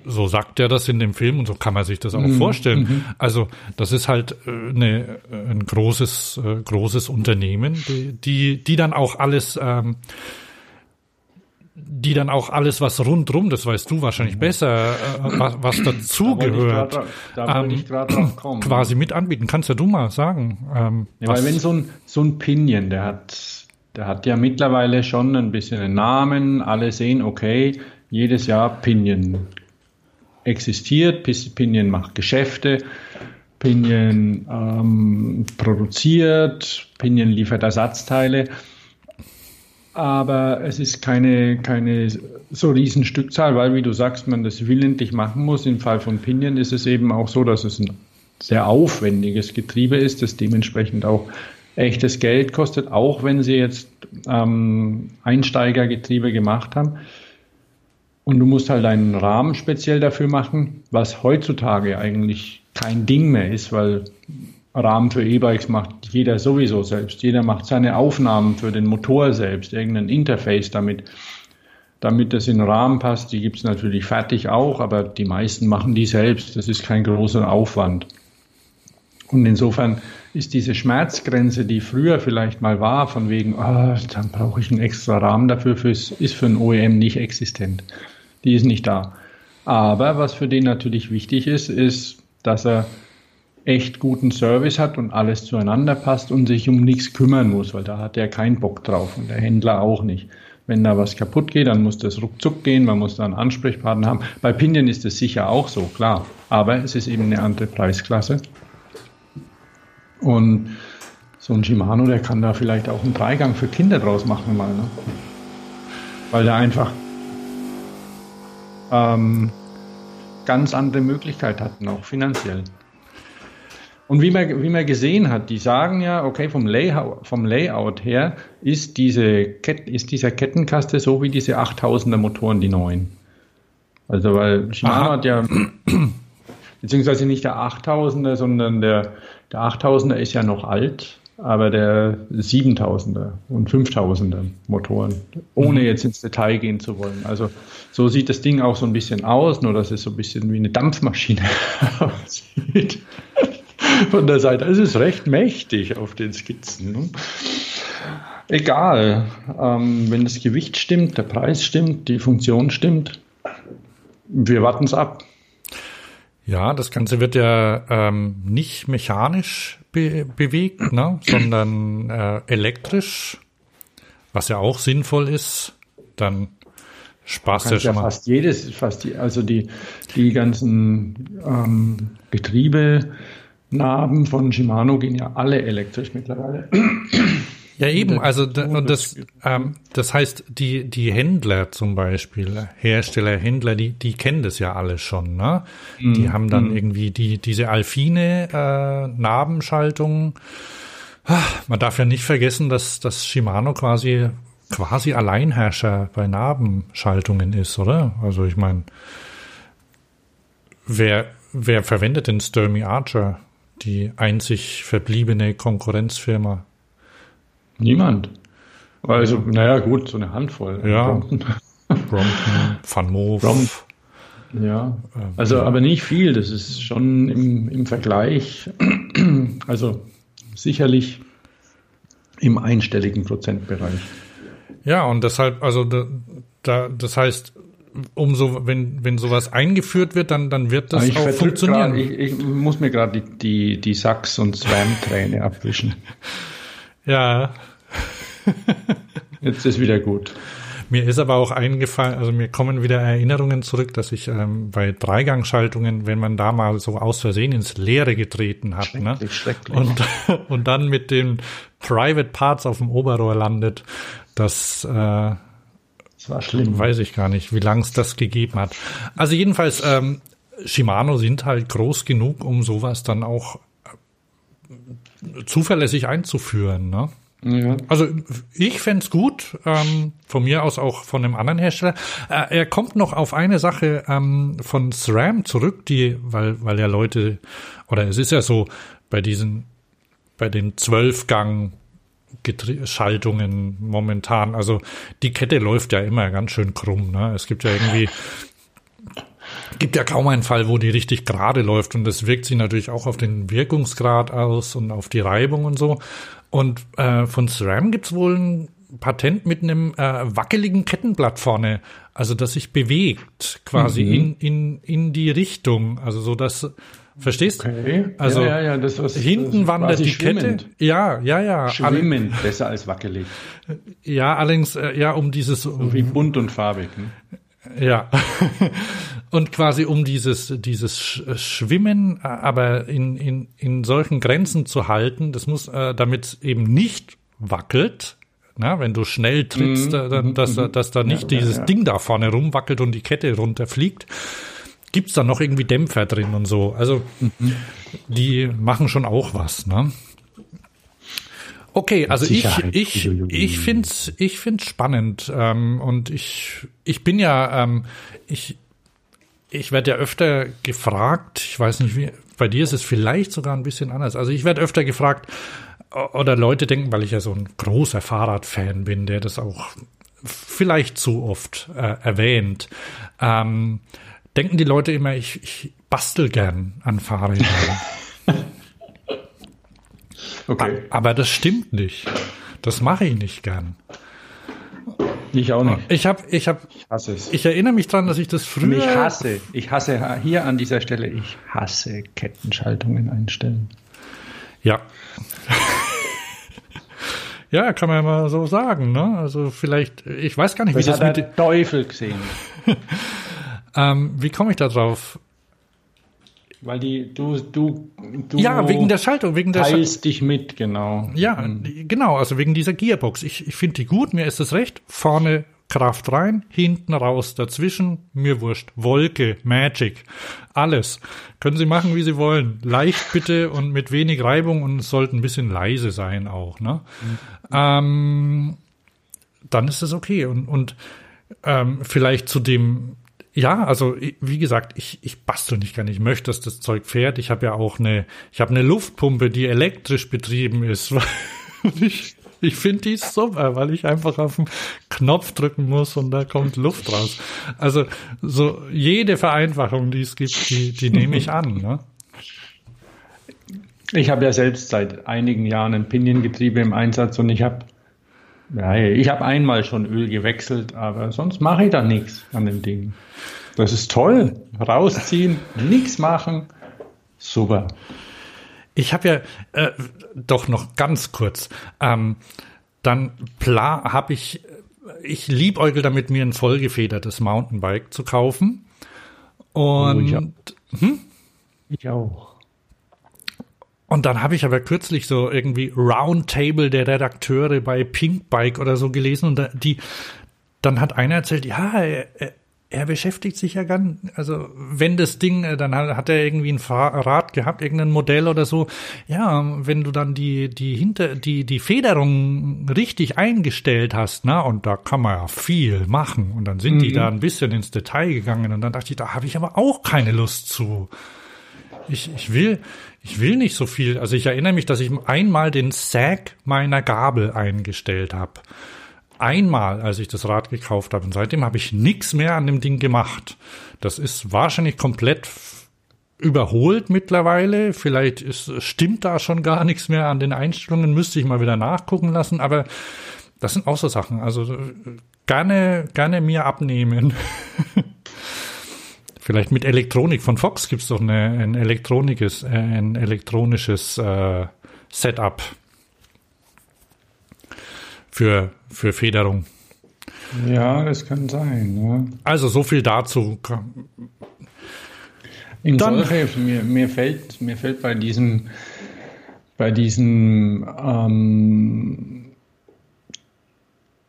so sagt er das in dem Film und so kann man sich das auch mhm. vorstellen. Mhm. Also das ist halt äh, eine, ein großes, äh, großes Unternehmen, die, die, die dann auch alles ähm, die dann auch alles, was rundrum, das weißt du wahrscheinlich besser, äh, was, was dazugehört, ähm, quasi mit anbieten. Kannst ja du mal sagen. Ähm, ja, weil wenn so ein, so ein Pinion, der hat, der hat ja mittlerweile schon ein bisschen einen Namen, alle sehen, okay, jedes Jahr Pinion existiert, Pinion macht Geschäfte, Pinion ähm, produziert, Pinion liefert Ersatzteile aber es ist keine, keine so riesen Stückzahl, weil, wie du sagst, man das willentlich machen muss. Im Fall von Pinion ist es eben auch so, dass es ein sehr aufwendiges Getriebe ist, das dementsprechend auch echtes Geld kostet, auch wenn sie jetzt ähm, Einsteigergetriebe gemacht haben. Und du musst halt einen Rahmen speziell dafür machen, was heutzutage eigentlich kein Ding mehr ist, weil Rahmen für E-Bikes macht jeder sowieso selbst. Jeder macht seine Aufnahmen für den Motor selbst, irgendein Interface damit, damit das in den Rahmen passt. Die gibt es natürlich fertig auch, aber die meisten machen die selbst. Das ist kein großer Aufwand. Und insofern ist diese Schmerzgrenze, die früher vielleicht mal war, von wegen, oh, dann brauche ich einen extra Rahmen dafür, ist für ein OEM nicht existent. Die ist nicht da. Aber was für den natürlich wichtig ist, ist, dass er echt guten Service hat und alles zueinander passt und sich um nichts kümmern muss, weil da hat er keinen Bock drauf und der Händler auch nicht. Wenn da was kaputt geht, dann muss das ruckzuck gehen, man muss da einen Ansprechpartner haben. Bei Pinion ist es sicher auch so, klar. Aber es ist eben eine andere Preisklasse. Und so ein Shimano, der kann da vielleicht auch einen Dreigang für Kinder draus machen mal. Ne? Weil der einfach ähm, ganz andere Möglichkeiten hat, auch finanziell. Und wie man, wie man gesehen hat, die sagen ja, okay, vom Layout, vom Layout her ist, diese Ket ist dieser Kettenkaste so wie diese 8000er Motoren, die neuen. Also, weil Shimano hat ja, beziehungsweise nicht der 8000er, sondern der, der 8000er ist ja noch alt, aber der 7000er und 5000er Motoren, ohne mhm. jetzt ins Detail gehen zu wollen. Also, so sieht das Ding auch so ein bisschen aus, nur dass es so ein bisschen wie eine Dampfmaschine aussieht von der Seite. Es ist recht mächtig auf den Skizzen. Ne? Egal, ähm, wenn das Gewicht stimmt, der Preis stimmt, die Funktion stimmt, wir warten es ab. Ja, das Ganze wird ja ähm, nicht mechanisch be bewegt, ne, sondern äh, elektrisch, was ja auch sinnvoll ist. Dann Spaß ja schon ja fast jedes, fast die, also die, die ganzen ähm, Getriebe Narben von Shimano gehen ja alle elektrisch mittlerweile. Ja, eben, also und das, ähm, das heißt, die, die Händler zum Beispiel, Hersteller, Händler, die, die kennen das ja alle schon, ne? Mm, die haben dann mm. irgendwie die, diese Alfine äh, Nabenschaltung. Man darf ja nicht vergessen, dass, dass Shimano quasi quasi Alleinherrscher bei Nabenschaltungen ist, oder? Also ich meine, wer, wer verwendet denn Sturmy Archer? die einzig verbliebene Konkurrenzfirma? Niemand. Also, naja, gut, so eine Handvoll. Ja. Brompton, Brompton Van Moof. Ja, ähm, also aber nicht viel. Das ist schon im, im Vergleich, also sicherlich im einstelligen Prozentbereich. Ja, und deshalb, also da, da das heißt, umso, wenn, wenn sowas eingeführt wird, dann, dann wird das auch funktionieren. Grad, ich, ich, muss mir gerade die, die, die Sachs- und Swam-Träne abwischen. Ja. Jetzt ist wieder gut. Mir ist aber auch eingefallen, also mir kommen wieder Erinnerungen zurück, dass ich ähm, bei Dreigangschaltungen, wenn man da mal so aus Versehen ins Leere getreten hat, ne? Und, und dann mit den Private Parts auf dem Oberrohr landet, das äh, das war schlimm. Weiß ich gar nicht, wie lange es das gegeben hat. Also jedenfalls, ähm, Shimano sind halt groß genug, um sowas dann auch zuverlässig einzuführen. Ne? Ja. Also ich fände gut, ähm, von mir aus auch von einem anderen Hersteller. Äh, er kommt noch auf eine Sache ähm, von SRAM zurück, die, weil, weil ja Leute, oder es ist ja so, bei diesen, bei den Zwölfgang Schaltungen momentan. Also die Kette läuft ja immer ganz schön krumm. Ne? Es gibt ja irgendwie gibt ja kaum einen Fall, wo die richtig gerade läuft und das wirkt sich natürlich auch auf den Wirkungsgrad aus und auf die Reibung und so. Und äh, von SRAM gibt's wohl ein Patent mit einem äh, wackeligen Kettenblatt vorne, also das sich bewegt quasi mhm. in, in, in die Richtung, also so dass Verstehst? Okay. Also ja, ja, ja, das, was, hinten das wandert die schwimmend. Kette. Ja, ja, ja. Schwimmend, Alle, besser als wackelig. Ja, allerdings äh, ja um dieses so wie bunt und farbig. Ne? Ja. und quasi um dieses dieses Schwimmen, äh, aber in in in solchen Grenzen zu halten, das muss äh, damit eben nicht wackelt. Na, wenn du schnell trittst, mhm. dann, dass, mhm. dass da nicht ja, dieses ja, ja. Ding da vorne rumwackelt und die Kette runterfliegt gibt's da noch irgendwie Dämpfer drin und so. Also mhm. die machen schon auch was, ne? Okay, also ich ich ich find's ich find's spannend ähm, und ich ich bin ja ähm, ich ich werde ja öfter gefragt. Ich weiß nicht wie bei dir ist es vielleicht sogar ein bisschen anders. Also ich werde öfter gefragt oder Leute denken, weil ich ja so ein großer Fahrradfan bin, der das auch vielleicht zu oft äh, erwähnt. Ähm, denken die Leute immer, ich, ich bastel gern an Fahrrädern. okay. Aber das stimmt nicht. Das mache ich nicht gern. Ich auch nicht. Ich habe, ich habe, ich hasse es. Ich erinnere mich dran, dass ich das früher. Ich hasse, ich hasse hier an dieser Stelle, ich hasse Kettenschaltungen einstellen. Ja. ja, kann man ja mal so sagen, ne? Also vielleicht, ich weiß gar nicht, das wie das mit Teufel gesehen. Ähm, wie komme ich da drauf? Weil die, du, du, du. Ja, wegen der Schaltung, wegen der Teilst dich mit, genau. Ja, mhm. genau, also wegen dieser Gearbox. Ich, ich finde die gut, mir ist es recht. Vorne Kraft rein, hinten raus, dazwischen, mir wurscht. Wolke, Magic, alles. Können Sie machen, wie Sie wollen. Leicht bitte und mit wenig Reibung und es sollte ein bisschen leise sein auch, ne? Mhm. Ähm, dann ist es okay. Und, und ähm, vielleicht zu dem ja, also wie gesagt, ich, ich bastel nicht gerne. Ich möchte, dass das Zeug fährt. Ich habe ja auch eine, ich habe eine Luftpumpe, die elektrisch betrieben ist. ich ich finde die super, weil ich einfach auf den Knopf drücken muss und da kommt Luft raus. Also so jede Vereinfachung, die es gibt, die, die nehme ich an. Ne? Ich habe ja selbst seit einigen Jahren ein Piniengetriebe im Einsatz und ich habe ja, ich habe einmal schon Öl gewechselt, aber sonst mache ich da nichts an dem Ding. Das ist toll. Rausziehen, nichts machen. Super. Ich habe ja äh, doch noch ganz kurz. Ähm, dann habe ich, ich liebäugel damit, mir ein vollgefedertes Mountainbike zu kaufen. Und oh, ich, hm? ich auch. Und dann habe ich aber kürzlich so irgendwie Roundtable der Redakteure bei Pinkbike oder so gelesen und da, die, dann hat einer erzählt, ja, er, er beschäftigt sich ja ganz, also wenn das Ding, äh, dann hat er irgendwie ein Rad gehabt, irgendein Modell oder so. Ja, wenn du dann die die hinter die die Federung richtig eingestellt hast, na und da kann man ja viel machen und dann sind mhm. die da ein bisschen ins Detail gegangen und dann dachte ich, da habe ich aber auch keine Lust zu. Ich, ich will, ich will nicht so viel. Also ich erinnere mich, dass ich einmal den Sag meiner Gabel eingestellt habe. Einmal, als ich das Rad gekauft habe. Und seitdem habe ich nichts mehr an dem Ding gemacht. Das ist wahrscheinlich komplett überholt mittlerweile. Vielleicht ist, stimmt da schon gar nichts mehr an den Einstellungen. Müsste ich mal wieder nachgucken lassen. Aber das sind auch so Sachen. Also gerne, gerne mir abnehmen. Vielleicht mit Elektronik. Von Fox gibt's doch eine, ein elektronisches, äh, ein elektronisches äh, Setup für, für Federung. Ja, das kann sein. Ja. Also so viel dazu. In Dann, mir, mir, fällt, mir fällt bei diesem, bei diesem ähm,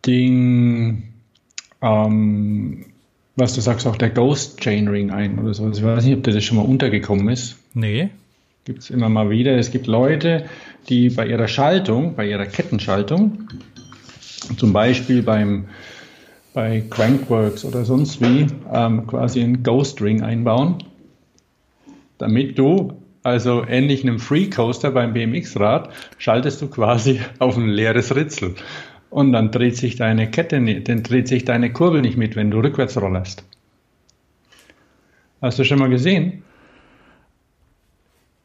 Ding ähm, was du sagst, auch der Ghost Chainring ein oder so. Ich weiß nicht, ob dir das schon mal untergekommen ist. Nee. Gibt es immer mal wieder. Es gibt Leute, die bei ihrer Schaltung, bei ihrer Kettenschaltung, zum Beispiel beim, bei Crankworks oder sonst wie, ähm, quasi einen Ghost Ring einbauen, damit du also ähnlich einem Free Coaster beim BMX-Rad, schaltest du quasi auf ein leeres Ritzel. Und dann dreht sich deine Kette, dann dreht sich deine Kurbel nicht mit, wenn du rückwärts rollerst. Hast du schon mal gesehen?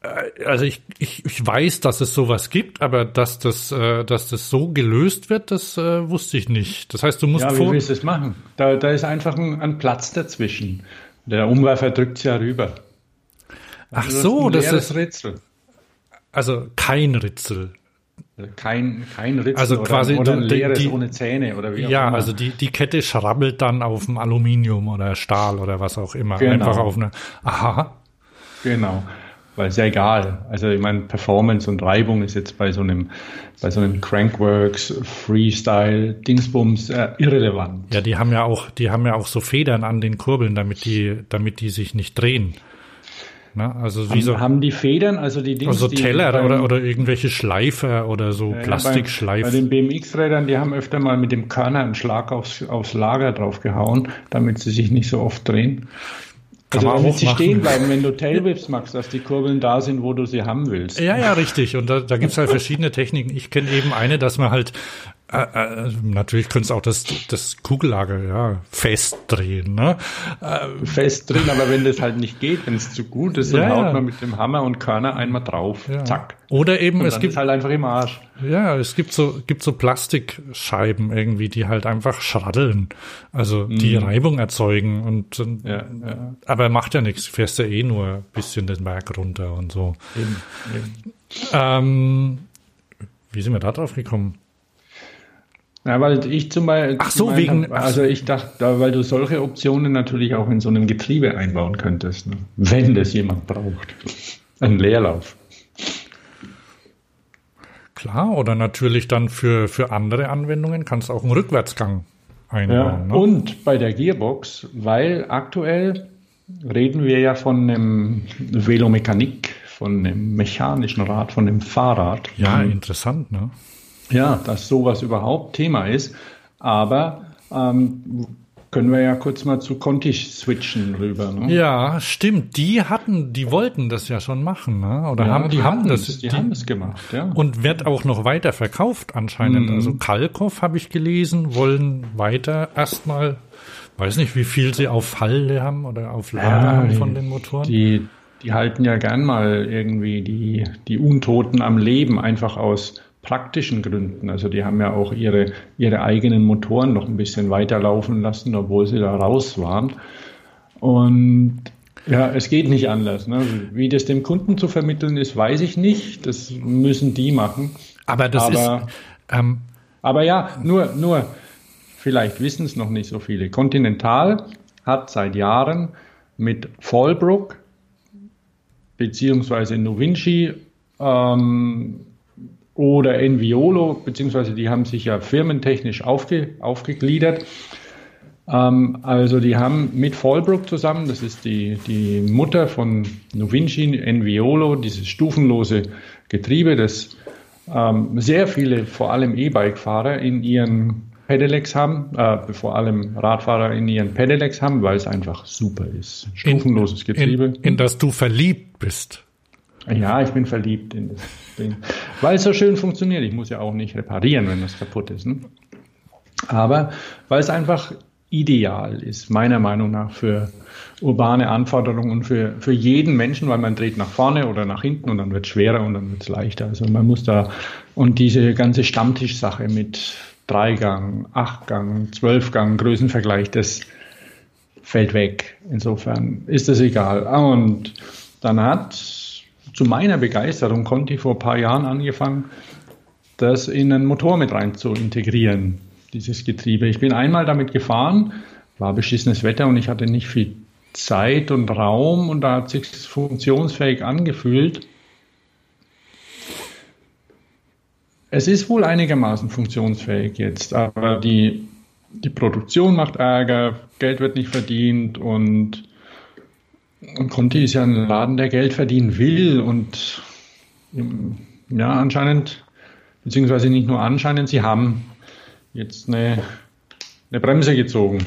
Äh, also ich, ich, ich weiß, dass es sowas gibt, aber dass das, äh, dass das so gelöst wird, das äh, wusste ich nicht. Das heißt, du musst ja. Wie willst du es machen? Da, da ist einfach ein, ein Platz dazwischen. Der Umwerfer drückt es ja rüber. Ach so, das ist Ritzel. Also kein Ritzel. Kein, kein Ritzel also oder, quasi oder die, leeres die, ohne Zähne oder wie auch Ja, immer. also die, die Kette schrabbelt dann auf dem Aluminium oder Stahl oder was auch immer. Genau. Einfach auf eine. Aha. Genau. Weil es ja egal. Also ich meine, Performance und Reibung ist jetzt bei so einem, bei so einem Crankworks, Freestyle, Dingsbums äh, irrelevant. Ja, die haben ja auch, die haben ja auch so Federn an den Kurbeln, damit die, damit die sich nicht drehen. Ne? Also haben, so, haben die Federn, also die Dinge. Also Teller beim, oder, oder irgendwelche Schleifer oder so ja, Plastikschleifen. Bei, bei den BMX-Rädern, die haben öfter mal mit dem Körner einen Schlag aufs, aufs Lager draufgehauen, damit sie sich nicht so oft drehen. Kann also damit sie machen. stehen bleiben, wenn du Tailwhips machst, dass die Kurbeln da sind, wo du sie haben willst. Ja, ja, richtig. Und da, da gibt's halt verschiedene Techniken. Ich kenne eben eine, dass man halt äh, äh, natürlich könnte es auch das, das Kugellager ja, festdrehen. Ne? Äh, festdrehen, aber wenn das halt nicht geht, wenn es zu gut ist, dann ja, haut man mit dem Hammer und Körner einmal drauf. Ja. Zack. Oder eben, und es gibt. Ist halt einfach im Arsch. Ja, es gibt so, gibt so Plastikscheiben irgendwie, die halt einfach schraddeln. Also die mhm. Reibung erzeugen und, ja, ja. aber macht ja nichts, fährst ja eh nur ein bisschen den Berg runter und so. Eben, eben. Ähm, wie sind wir da drauf gekommen? Ja, weil ich zum Beispiel. Ach so, wegen. Hab, also ich dachte, weil du solche Optionen natürlich auch in so einem Getriebe einbauen könntest, ne? wenn das jemand braucht. Ein Leerlauf. Klar, oder natürlich dann für, für andere Anwendungen kannst du auch einen Rückwärtsgang einbauen. Ja, ne? Und bei der Gearbox, weil aktuell reden wir ja von einem Velomechanik, von einem mechanischen Rad, von einem Fahrrad. Ja, interessant, ne? Ja, dass sowas überhaupt Thema ist. Aber ähm, können wir ja kurz mal zu Conti switchen rüber. Ne? Ja, stimmt. Die hatten, die wollten das ja schon machen, ne? Oder ja, haben die haben das, die, die, haben es gemacht, ja. Und wird auch noch weiter verkauft anscheinend. Mhm. Also Kalkow habe ich gelesen, wollen weiter erstmal, weiß nicht, wie viel sie auf Halle haben oder auf Lager ja, haben von den Motoren. Die, die halten ja gern mal irgendwie die die Untoten am Leben einfach aus praktischen Gründen. Also die haben ja auch ihre, ihre eigenen Motoren noch ein bisschen weiterlaufen lassen, obwohl sie da raus waren. Und ja, es geht nicht anders. Ne? Wie das dem Kunden zu vermitteln ist, weiß ich nicht. Das müssen die machen. Aber das aber, ist. Ähm, aber ja, nur, nur, vielleicht wissen es noch nicht so viele. Continental hat seit Jahren mit Fallbrook beziehungsweise Novinci ähm, oder Enviolo, beziehungsweise die haben sich ja firmentechnisch aufge, aufgegliedert. Ähm, also die haben mit Fallbrook zusammen, das ist die, die Mutter von Novinci, Enviolo, dieses stufenlose Getriebe, das ähm, sehr viele, vor allem E-Bike-Fahrer in ihren Pedelecs haben, äh, vor allem Radfahrer in ihren Pedelecs haben, weil es einfach super ist. Stufenloses Getriebe. In, in, in das du verliebt bist. Ja, ich bin verliebt in das Ding. Weil es so schön funktioniert. Ich muss ja auch nicht reparieren, wenn das kaputt ist. Ne? Aber weil es einfach ideal ist, meiner Meinung nach, für urbane Anforderungen und für, für jeden Menschen, weil man dreht nach vorne oder nach hinten und dann wird es schwerer und dann wird es leichter. Also man muss da, und diese ganze Stammtischsache mit Dreigang, Achtgang, Zwölfgang, Größenvergleich, das fällt weg. Insofern ist das egal. Und dann hat zu meiner Begeisterung Conti vor ein paar Jahren angefangen, das in einen Motor mit rein zu integrieren, dieses Getriebe. Ich bin einmal damit gefahren, war beschissenes Wetter und ich hatte nicht viel Zeit und Raum und da hat sich funktionsfähig angefühlt. Es ist wohl einigermaßen funktionsfähig jetzt, aber die, die Produktion macht Ärger, Geld wird nicht verdient und und Conti ist ja ein Laden, der Geld verdienen will und ja, anscheinend, beziehungsweise nicht nur anscheinend, sie haben jetzt eine, eine Bremse gezogen.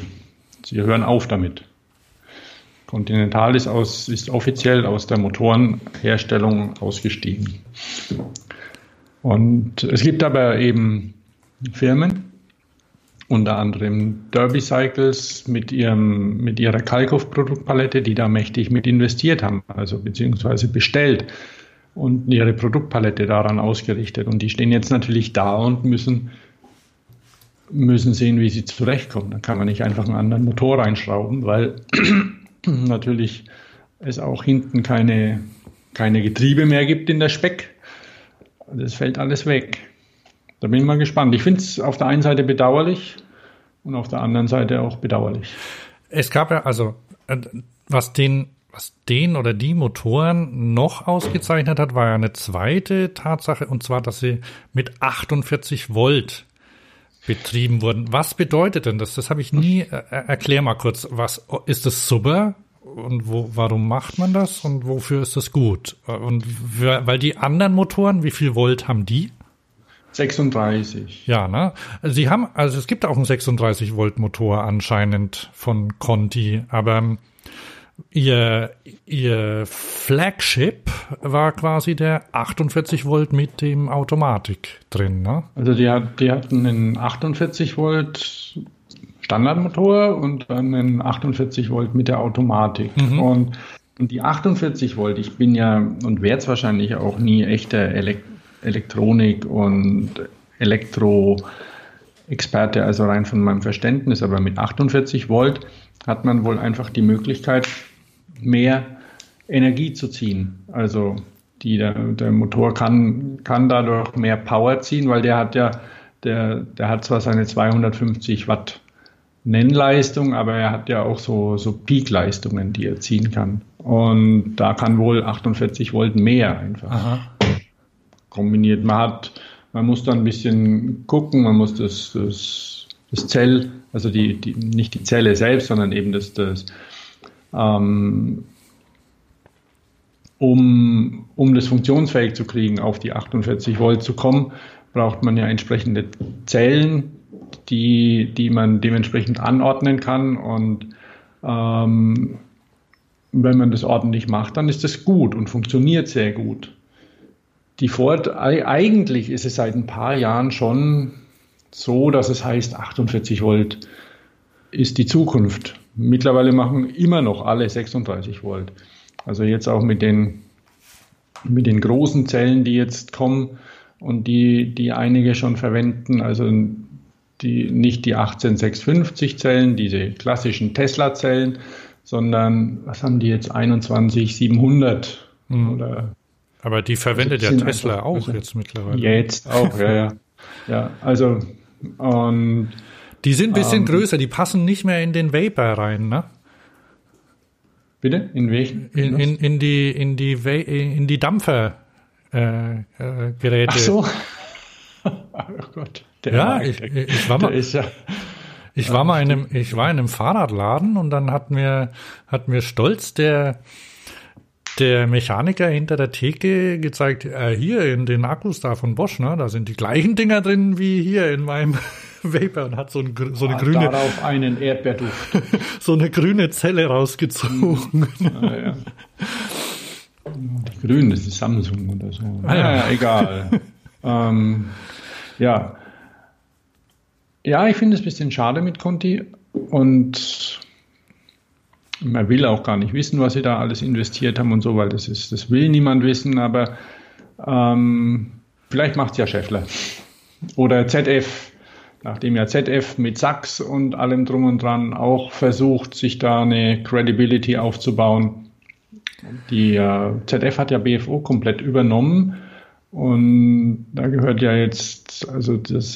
Sie hören auf damit. Continental ist, aus, ist offiziell aus der Motorenherstellung ausgestiegen. Und es gibt aber eben Firmen, unter anderem Derby Cycles mit, ihrem, mit ihrer Kalkow-Produktpalette, die da mächtig mit investiert haben, also beziehungsweise bestellt und ihre Produktpalette daran ausgerichtet. Und die stehen jetzt natürlich da und müssen, müssen sehen, wie sie zurechtkommen. Da kann man nicht einfach einen anderen Motor reinschrauben, weil natürlich es auch hinten keine, keine Getriebe mehr gibt in der Speck. Das fällt alles weg. Da bin ich mal gespannt. Ich finde es auf der einen Seite bedauerlich und auf der anderen Seite auch bedauerlich. Es gab ja, also, äh, was den was den oder die Motoren noch ausgezeichnet hat, war ja eine zweite Tatsache, und zwar, dass sie mit 48 Volt betrieben wurden. Was bedeutet denn das? Das habe ich nie. Äh, erklär mal kurz, was ist das super? Und wo, warum macht man das und wofür ist das gut? Und weil die anderen Motoren, wie viel Volt haben die? 36. Ja, ne? Sie haben, also es gibt auch einen 36 Volt Motor anscheinend von Conti, aber Ihr, ihr Flagship war quasi der 48 Volt mit dem Automatik drin, ne? Also die, hat, die hatten einen 48 Volt Standardmotor und dann einen 48 Volt mit der Automatik. Mhm. Und, und die 48 Volt, ich bin ja und werde es wahrscheinlich auch nie echter Elek Elektronik und Elektro Experte, also rein von meinem Verständnis, aber mit 48 Volt hat man wohl einfach die Möglichkeit, mehr Energie zu ziehen. Also die, der, der Motor kann, kann dadurch mehr Power ziehen, weil der hat ja, der, der hat zwar seine 250 Watt Nennleistung, aber er hat ja auch so, so Peak-Leistungen, die er ziehen kann. Und da kann wohl 48 Volt mehr einfach Aha. Kombiniert. Man hat, man muss da ein bisschen gucken, man muss das, das, das Zell, also die, die, nicht die Zelle selbst, sondern eben das, das, ähm, um, um das funktionsfähig zu kriegen, auf die 48 Volt zu kommen, braucht man ja entsprechende Zellen, die, die man dementsprechend anordnen kann. Und ähm, wenn man das ordentlich macht, dann ist das gut und funktioniert sehr gut. Die Ford, eigentlich ist es seit ein paar Jahren schon so, dass es heißt, 48 Volt ist die Zukunft. Mittlerweile machen immer noch alle 36 Volt. Also jetzt auch mit den, mit den großen Zellen, die jetzt kommen und die, die einige schon verwenden, also die, nicht die 18650 Zellen, diese klassischen Tesla-Zellen, sondern was haben die jetzt, 21700 mhm. oder aber die verwendet ja Tesla auch also jetzt mittlerweile. Jetzt auch, ja, ja. Ja, also und die sind ein bisschen ähm, größer, die passen nicht mehr in den Vapor rein, ne? Bitte? In welchen? In, in, in die, in die, in die Dampfer, äh, äh, Geräte. Ach so. oh Gott. ja, ich, ich war mal, ja, ich war mal in einem, ich war in einem Fahrradladen und dann hat mir, hat mir stolz der, der Mechaniker hinter der Theke gezeigt, äh, hier in den Akkus da von Bosch, ne, da sind die gleichen Dinger drin wie hier in meinem Vapor und hat so, ein, so eine ah, grüne. Darauf einen Erdbeerduft. so eine grüne Zelle rausgezogen. Ah, ja. Die grün, das ist Samsung oder so. Ah, ja. ja egal. ähm, ja. Ja, ich finde es ein bisschen schade mit Conti und man will auch gar nicht wissen, was sie da alles investiert haben und so, weil das ist, das will niemand wissen, aber ähm, vielleicht macht es ja Scheffler. Oder ZF, nachdem ja ZF mit Sachs und allem drum und dran auch versucht, sich da eine Credibility aufzubauen. Die äh, ZF hat ja BFO komplett übernommen und da gehört ja jetzt also das,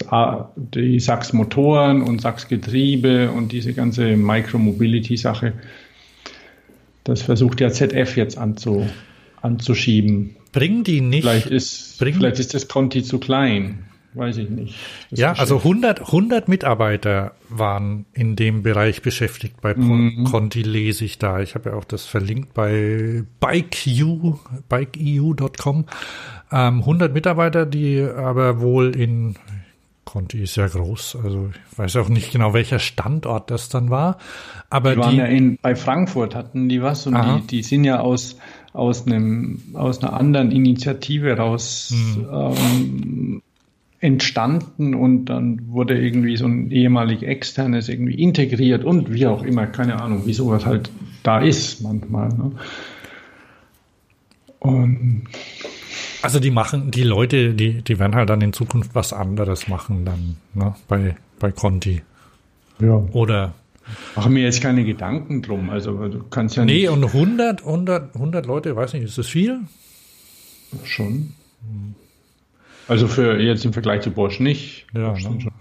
die Sachs Motoren und Sachs Getriebe und diese ganze Micromobility-Sache. Das versucht ja ZF jetzt anzu, anzuschieben. Bringen die nicht. Vielleicht ist, vielleicht ist das Conti zu klein. weiß ich nicht. ja, Geschäft. also 100, 100 Mitarbeiter waren in dem Bereich beschäftigt bei mhm. Conti, lese ich da. Ich habe ja auch das verlinkt bei BikeU, bikeeu.com. Ähm, 100 Mitarbeiter, die aber wohl in Conti ist ja groß, also ich weiß auch nicht genau, welcher Standort das dann war. Aber die waren die, ja in, bei Frankfurt hatten die was und die, die sind ja aus, aus, einem, aus einer anderen Initiative raus hm. ähm, entstanden und dann wurde irgendwie so ein ehemalig externes irgendwie integriert und wie auch immer, keine Ahnung, wie sowas halt da ist manchmal. Ne? Und also die machen, die Leute, die, die werden halt dann in Zukunft was anderes machen dann, ne, bei, bei Conti. Ja. Oder. Machen mir jetzt keine Gedanken drum, also du kannst ja Nee, und 100, 100, 100 Leute, weiß nicht, ist das viel? Schon. Also für jetzt im Vergleich zu Bosch nicht. Ja, ne?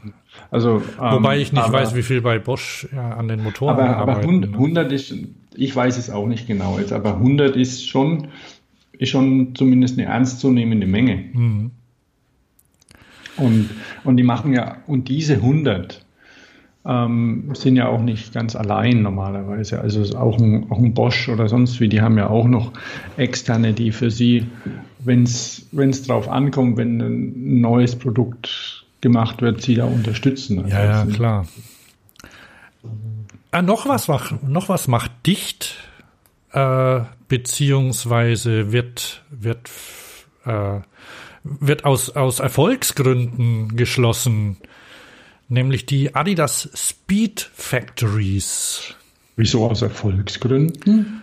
Also, ähm, Wobei ich nicht aber, weiß, wie viel bei Bosch ja, an den Motoren aber, aber arbeiten. 100 ne? ist, ich weiß es auch nicht genau jetzt, aber 100 ist schon ist schon zumindest eine ernstzunehmende Menge. Mhm. Und, und die machen ja, und diese 100 ähm, sind ja auch nicht ganz allein normalerweise. Also auch ein, auch ein Bosch oder sonst wie, die haben ja auch noch externe, die für sie, wenn es drauf ankommt, wenn ein neues Produkt gemacht wird, sie da unterstützen. Also ja, ja, klar. Ah, noch was macht, noch was macht dicht äh, beziehungsweise wird, wird, äh, wird aus, aus Erfolgsgründen geschlossen, nämlich die Adidas Speed Factories. Wieso aus Erfolgsgründen?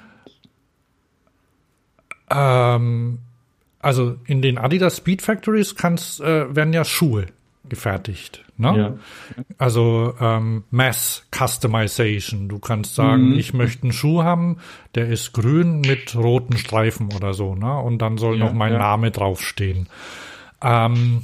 Ähm, also in den Adidas Speed Factories kannst, äh, werden ja Schuhe gefertigt. Ne? Ja. Also ähm, Mass Customization. Du kannst sagen, mhm. ich möchte einen Schuh haben, der ist grün mit roten Streifen oder so, ne? Und dann soll ja, noch mein ja. Name draufstehen. Ähm,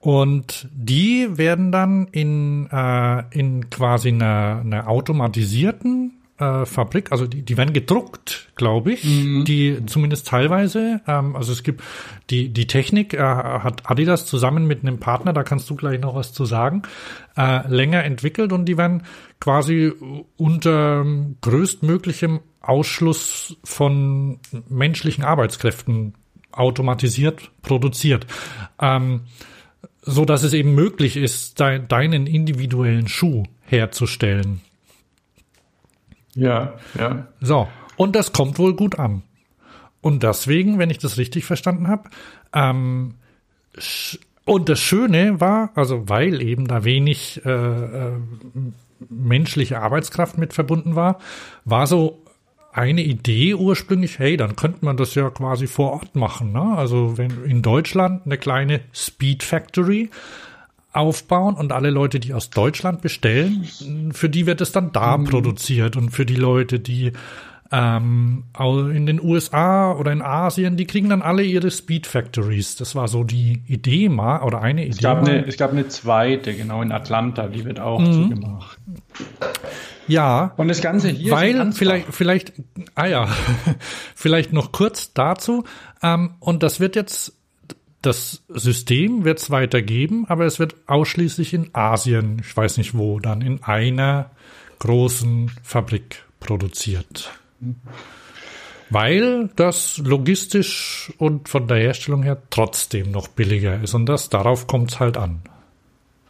und die werden dann in, äh, in quasi einer, einer automatisierten äh, Fabrik, also die, die werden gedruckt, glaube ich, mhm. die zumindest teilweise. Ähm, also es gibt die die Technik äh, hat Adidas zusammen mit einem Partner, da kannst du gleich noch was zu sagen, äh, länger entwickelt und die werden quasi unter größtmöglichem Ausschluss von menschlichen Arbeitskräften automatisiert produziert. Ähm, so dass es eben möglich ist, de deinen individuellen Schuh herzustellen. Ja, ja. So, und das kommt wohl gut an. Und deswegen, wenn ich das richtig verstanden habe, ähm, und das Schöne war, also weil eben da wenig äh, äh, menschliche Arbeitskraft mit verbunden war, war so eine Idee ursprünglich, hey, dann könnte man das ja quasi vor Ort machen. Ne? Also wenn in Deutschland eine kleine Speed Factory, aufbauen und alle Leute, die aus Deutschland bestellen, für die wird es dann da mhm. produziert und für die Leute, die ähm, in den USA oder in Asien, die kriegen dann alle ihre Speed Factories. Das war so die Idee mal oder eine Idee. Es gab, eine, es gab eine zweite, genau in Atlanta, die wird auch mhm. so gemacht. Ja. Und das Ganze hier. Weil vielleicht, vielleicht, ah ja, vielleicht noch kurz dazu. Ähm, und das wird jetzt das System wird es weitergeben, aber es wird ausschließlich in Asien, ich weiß nicht wo, dann in einer großen Fabrik produziert. Weil das logistisch und von der Herstellung her trotzdem noch billiger ist. Und das, darauf kommt es halt an.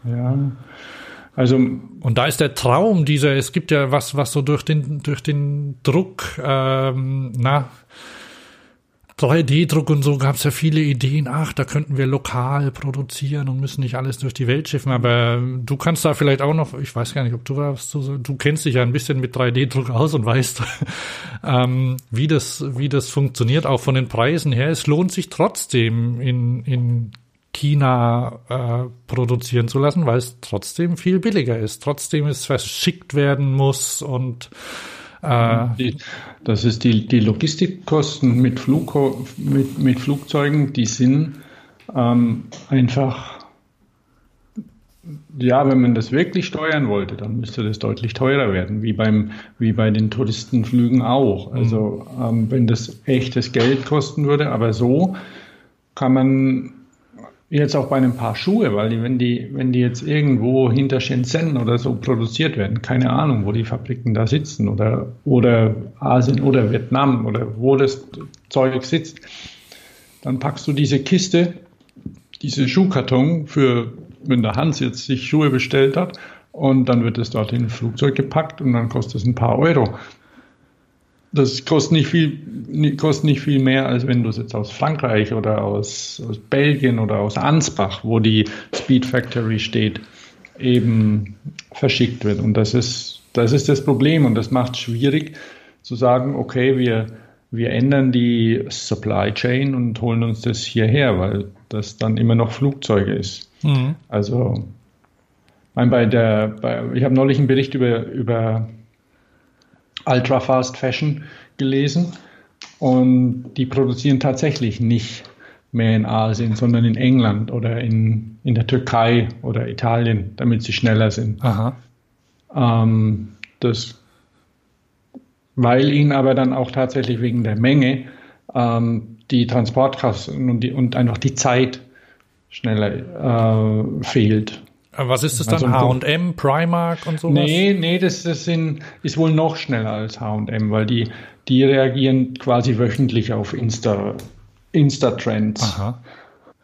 Ja. Also. Und da ist der Traum dieser, es gibt ja was, was so durch den, durch den Druck, ähm, na, 3D-Druck und so gab es ja viele Ideen, ach, da könnten wir lokal produzieren und müssen nicht alles durch die Welt schiffen. Aber du kannst da vielleicht auch noch, ich weiß gar nicht, ob du was du, du kennst dich ja ein bisschen mit 3D-Druck aus und weißt, ähm, wie das, wie das funktioniert, auch von den Preisen her. Es lohnt sich trotzdem in, in China äh, produzieren zu lassen, weil es trotzdem viel billiger ist. Trotzdem es verschickt werden muss und die, das ist die, die Logistikkosten mit, Flug, mit, mit Flugzeugen, die sind ähm, einfach, ja, wenn man das wirklich steuern wollte, dann müsste das deutlich teurer werden, wie, beim, wie bei den Touristenflügen auch. Mhm. Also ähm, wenn das echtes Geld kosten würde, aber so kann man jetzt auch bei einem Paar Schuhe, weil die, wenn die, wenn die jetzt irgendwo hinter Shenzhen oder so produziert werden, keine Ahnung, wo die Fabriken da sitzen oder, oder Asien oder Vietnam oder wo das Zeug sitzt, dann packst du diese Kiste, diese Schuhkarton für, wenn der Hans jetzt sich Schuhe bestellt hat, und dann wird es dort in ein Flugzeug gepackt und dann kostet es ein paar Euro. Das kostet nicht viel, kostet nicht viel mehr, als wenn du es jetzt aus Frankreich oder aus, aus Belgien oder aus Ansbach, wo die Speed Factory steht, eben verschickt wird. Und das ist, das ist das Problem und das macht es schwierig zu sagen, okay, wir, wir ändern die Supply Chain und holen uns das hierher, weil das dann immer noch Flugzeuge ist. Mhm. Also, bei der, bei, ich habe neulich einen Bericht über, über Ultra Fast Fashion gelesen und die produzieren tatsächlich nicht mehr in Asien, sondern in England oder in, in der Türkei oder Italien, damit sie schneller sind. Ähm, das, weil ihnen aber dann auch tatsächlich wegen der Menge ähm, die Transportkosten und, die, und einfach die Zeit schneller äh, fehlt. Was ist das dann? Also, H&M, Primark und sowas? Nee, nee, das, das sind, ist wohl noch schneller als H&M, weil die, die reagieren quasi wöchentlich auf Insta, Insta-Trends. Aha.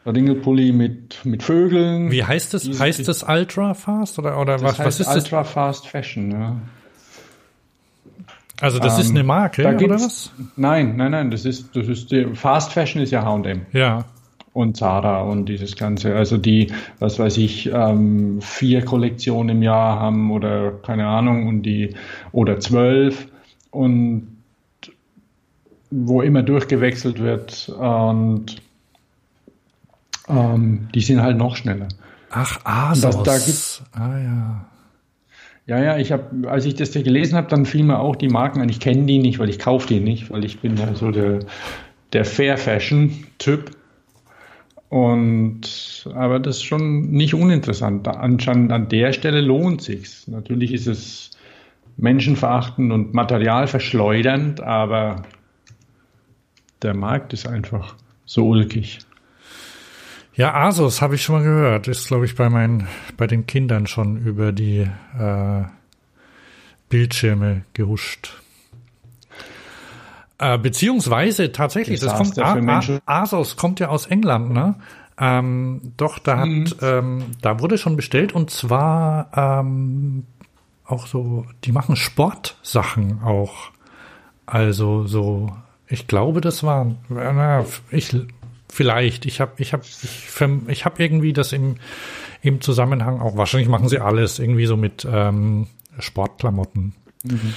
Ringelpulli mit, mit Vögeln. Wie heißt das? Diese, heißt das Ultra Fast oder, oder das was, heißt was ist Ultra das? Fast Fashion, ja. Also das ähm, ist eine Marke, oder was? Nein, nein, nein, das ist, das ist, die, Fast Fashion ist ja H&M. Ja und Zara und dieses Ganze. Also die, was weiß ich, ähm, vier Kollektionen im Jahr haben oder keine Ahnung und die oder zwölf und wo immer durchgewechselt wird und ähm, die sind halt noch schneller. Ach, Asos. Da, da gibt's, ah ja. Ja, ja, ich habe, als ich das hier gelesen habe, dann fiel mir auch die Marken an. Ich kenne die nicht, weil ich kaufe die nicht, weil ich bin ja so der, der Fair Fashion Typ. Und, aber das ist schon nicht uninteressant. Anscheinend an der Stelle lohnt sich's. Natürlich ist es menschenverachtend und materialverschleudernd, aber der Markt ist einfach so ulkig. Ja, Asus habe ich schon mal gehört. Ist, glaube ich, bei meinen, bei den Kindern schon über die äh, Bildschirme gehuscht. Äh, beziehungsweise tatsächlich, das, kommt, A, A, Asos kommt ja aus England, ne? Ähm, doch, da hat, mhm. ähm, da wurde schon bestellt und zwar ähm, auch so, die machen Sportsachen auch. Also so, ich glaube, das waren, na, ich vielleicht, ich habe, ich habe, ich, ich habe irgendwie das im im Zusammenhang auch. Wahrscheinlich machen sie alles irgendwie so mit ähm, Sportklamotten. Mhm.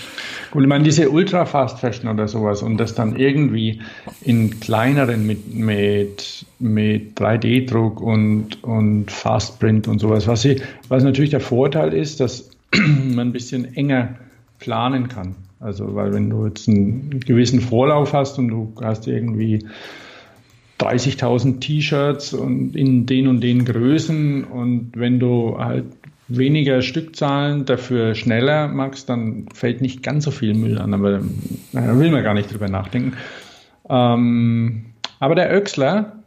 Gut, ich meine, diese Ultra Fast Fashion oder sowas und das dann irgendwie in kleineren mit, mit, mit 3D-Druck und, und Fast Print und sowas, was, sie, was natürlich der Vorteil ist, dass man ein bisschen enger planen kann. Also, weil wenn du jetzt einen gewissen Vorlauf hast und du hast irgendwie 30.000 T-Shirts und in den und den Größen und wenn du halt weniger Stückzahlen, dafür schneller magst, dann fällt nicht ganz so viel Müll an, aber da will man gar nicht drüber nachdenken. Ähm, aber der Öxler,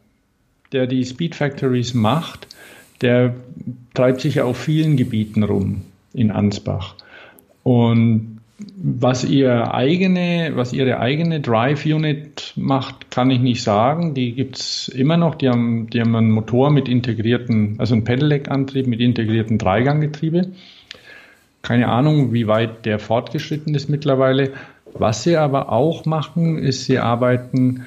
der die Speed Factories macht, der treibt sich ja auf vielen Gebieten rum in Ansbach. Und was ihr eigene, was ihre eigene Drive Unit macht, kann ich nicht sagen. Die gibt's immer noch. Die haben, die haben einen Motor mit integrierten, also einen Pedelec-Antrieb mit integrierten Dreiganggetriebe. Keine Ahnung, wie weit der fortgeschritten ist mittlerweile. Was sie aber auch machen, ist, sie arbeiten,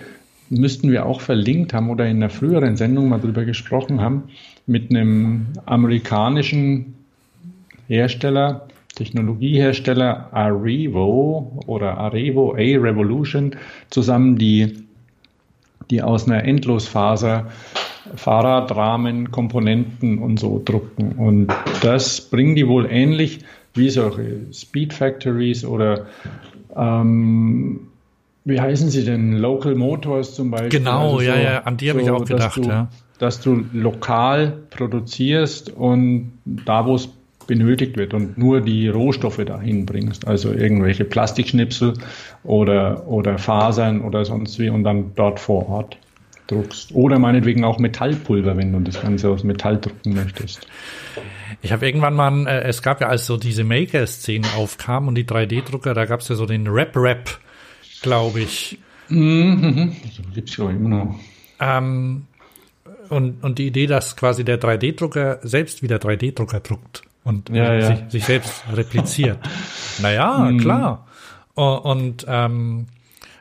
müssten wir auch verlinkt haben oder in einer früheren Sendung mal drüber gesprochen haben, mit einem amerikanischen Hersteller, Technologiehersteller Arevo oder Arevo A Revolution zusammen, die, die aus einer Endlosfaser Fahrradrahmen, Komponenten und so drucken. Und das bringen die wohl ähnlich wie solche Speed Factories oder ähm, wie heißen sie denn? Local Motors zum Beispiel. Genau, also so, ja, ja, an die habe so, ich auch gedacht, du, ja. Dass du lokal produzierst und da, wo es benötigt wird und nur die Rohstoffe dahin bringst, also irgendwelche Plastikschnipsel oder, oder Fasern oder sonst wie und dann dort vor Ort. druckst. Oder meinetwegen auch Metallpulver, wenn du das Ganze aus Metall drucken möchtest. Ich habe irgendwann mal, äh, es gab ja, als so diese Maker-Szene aufkam und die 3D-Drucker, da gab es ja so den Rap-Rap, glaube ich. Mhm, also gibt's ja immer noch. Ähm, und, und die Idee, dass quasi der 3D-Drucker selbst wieder 3D-Drucker druckt und Ja, ja. Sich, sich selbst repliziert. naja, klar. O- Und ähm,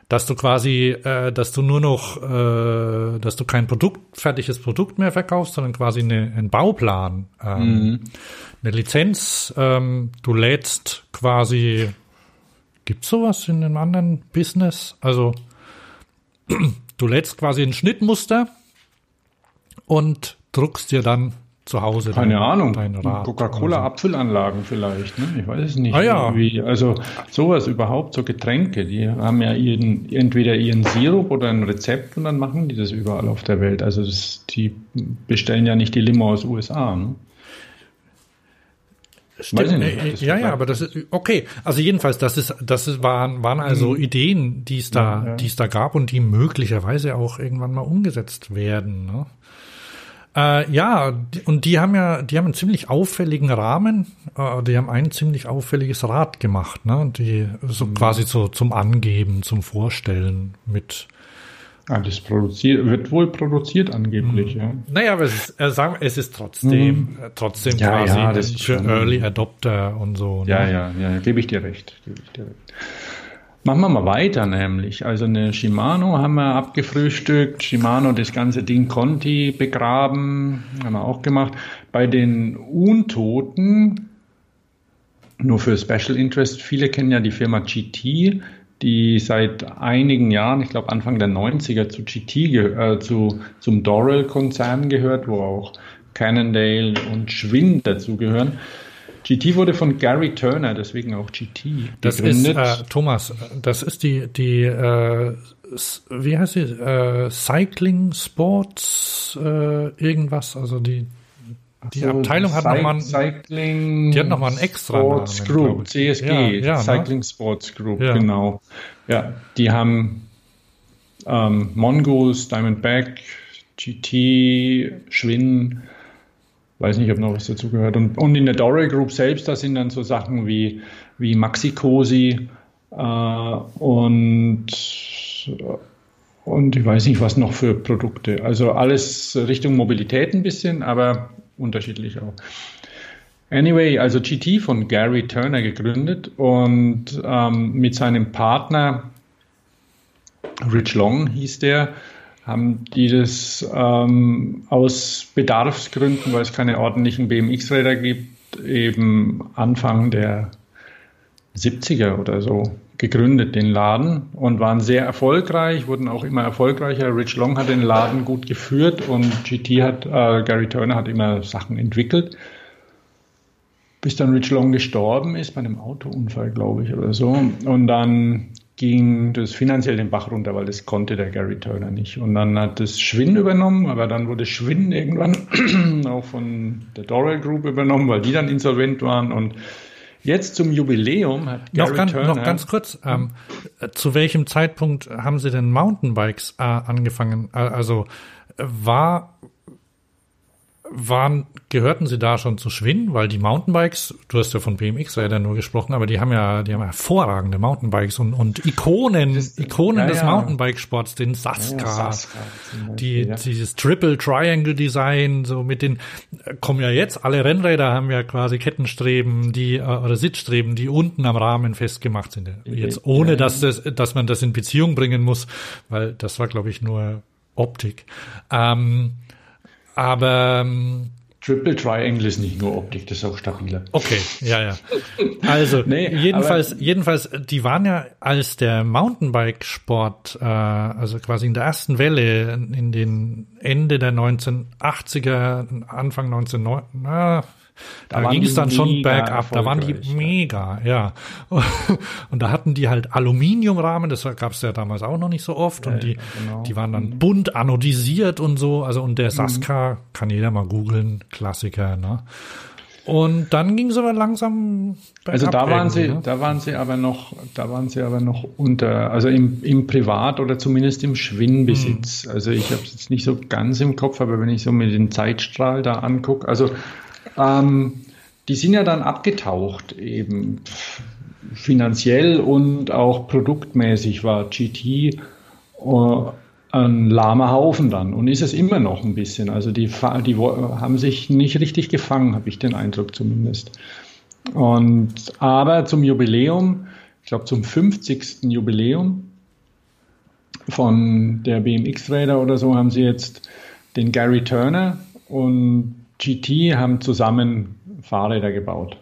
dass du quasi, äh, dass du nur noch, äh, dass du kein Produkt, fertiges Produkt mehr verkaufst, sondern quasi eine, einen Bauplan, ähm, eine Lizenz. Ähm, du lädst quasi, gibt's sowas in einem anderen Business? Also du lädst quasi ein Schnittmuster und druckst dir dann zu Hause Keine dein, Ahnung. Coca-Cola-Apfelanlagen vielleicht, ne? Ich weiß es nicht. Ah, ja. Irgendwie, also sowas überhaupt, so Getränke, die haben ja ihren, entweder ihren Sirup oder ein Rezept und dann machen die das überall auf der Welt. Also das, die bestellen ja nicht die Limo aus USA, ne? Stimmt, nicht, äh, das ja, ja, aber das ist okay. Also jedenfalls, das ist, das ist, waren, waren also Ideen, die es da, Mhm. Ja, ja. die es da gab und die möglicherweise auch irgendwann mal umgesetzt werden. Ne? Äh, ja, und die haben ja, die haben einen ziemlich auffälligen Rahmen. Äh, die haben ein ziemlich auffälliges Rad gemacht, ne? Die so Mhm. quasi so zum Angeben, zum Vorstellen mit. Ah, das produziert, wird wohl produziert angeblich, Mhm. ja. Naja, aber es ist, äh, sagen, wir, es ist trotzdem, äh, trotzdem Mhm. Ja, quasi ja, das für schon- Early Adopter und so. Ja, ne? ja, ja, gebe ich dir recht. Gebe ich dir recht. Machen wir mal weiter, nämlich. Also eine Shimano haben wir abgefrühstückt. Shimano das ganze Ding Conti begraben, haben wir auch gemacht. Bei den Untoten, nur für Special Interest, viele kennen ja die Firma GT, die seit einigen Jahren, ich glaube Anfang der 90er zu GT, äh, zu, zum Dorel-Konzern gehört, wo auch Cannondale und Schwinn dazugehören. GT wurde von Gary Turner, deswegen auch GT, Das ist, gegründet. äh, Thomas, das ist die, die, äh, wie heißt sie, äh, Cycling Sports, äh, irgendwas, also die, die So, Abteilung hat nochmal ein, Cycling die hat noch mal einen extra Sports Namen, Group. CSG, Ja, ja, ne? Cycling Sports Group, Ja. genau. Ja, die haben ähm, Mongoose, Diamondback, GT, Schwinn, weiß nicht, ob noch was dazu gehört. Und, und in der Dorel Group selbst, da sind dann so Sachen wie, wie Maxi Cosi äh, und, und ich weiß nicht, was noch für Produkte. Also alles Richtung Mobilität ein bisschen, aber unterschiedlich auch. Anyway, also GT von Gary Turner gegründet und ähm, mit seinem Partner Rich Long hieß der, haben die das ähm, aus Bedarfsgründen, weil es keine ordentlichen BMX-Räder gibt, eben Anfang der 70er oder so gegründet, den Laden, und waren sehr erfolgreich, wurden auch immer erfolgreicher. Rich Long hat den Laden gut geführt und GT hat, äh, Gary Turner hat immer Sachen entwickelt bis dann Rich Long gestorben ist, bei einem Autounfall, glaube ich, oder so. Und dann ging das finanziell den Bach runter, weil das konnte der Gary Turner nicht. Und dann hat das Schwinn übernommen, aber dann wurde Schwinn irgendwann auch von der Dorel Group übernommen, weil die dann insolvent waren. Und jetzt zum Jubiläum hat Gary noch, ganz, Turner... noch ganz kurz, ähm, äh, zu welchem Zeitpunkt haben Sie denn Mountainbikes äh, angefangen? Äh, also äh, war waren, gehörten sie da schon zu Schwinn? Weil die Mountainbikes, du hast ja von BMX-Rädern nur gesprochen, aber die haben ja, die haben hervorragende Mountainbikes und, und Ikonen, Ikonen ja, des ja. Mountainbikesports, den Saska, Ja, Beispiel, die, dieses Triple Triangle Design, so mit den, kommen ja jetzt, alle Rennräder haben ja quasi Kettenstreben, die, äh, oder Sitzstreben, die unten am Rahmen festgemacht sind. Jetzt ohne, dass das, dass man das in Beziehung bringen muss, weil das war, glaube ich, nur Optik. Ähm, aber ähm, Triple Triangle ist nicht nur Optik, das ist auch stabiler. okay, ja, ja. Also Nee, jedenfalls, jedenfalls, die waren ja als der Mountainbike-Sport, äh, also quasi in der ersten Welle in den Ende der 1980er, Anfang 1990, na, da, Da ging es dann schon bergab, da waren die mega, ja. Und da hatten die halt Aluminiumrahmen, das gab es ja damals auch noch nicht so oft und die, genau. die waren dann bunt anodisiert und so, also und Mhm. der Saska, kann jeder mal googeln, Klassiker, ne? Und dann ging es aber langsam. Also da waren sie, ne? da waren sie aber noch, da waren sie aber noch unter, also im, im Privat oder zumindest im Schwinnbesitz. Hm. Also ich habe es jetzt nicht so ganz im Kopf, aber wenn ich so mir den Zeitstrahl da angucke, also ähm, die sind ja dann abgetaucht eben finanziell und auch produktmäßig war GT äh, ein lahmer Haufen dann und ist es immer noch ein bisschen. Also die, die haben sich nicht richtig gefangen, habe ich den Eindruck zumindest. Und aber zum Jubiläum, ich glaube zum 50. Jubiläum von der BMX-Räder oder so, haben sie jetzt den Gary Turner und GT haben zusammen Fahrräder gebaut.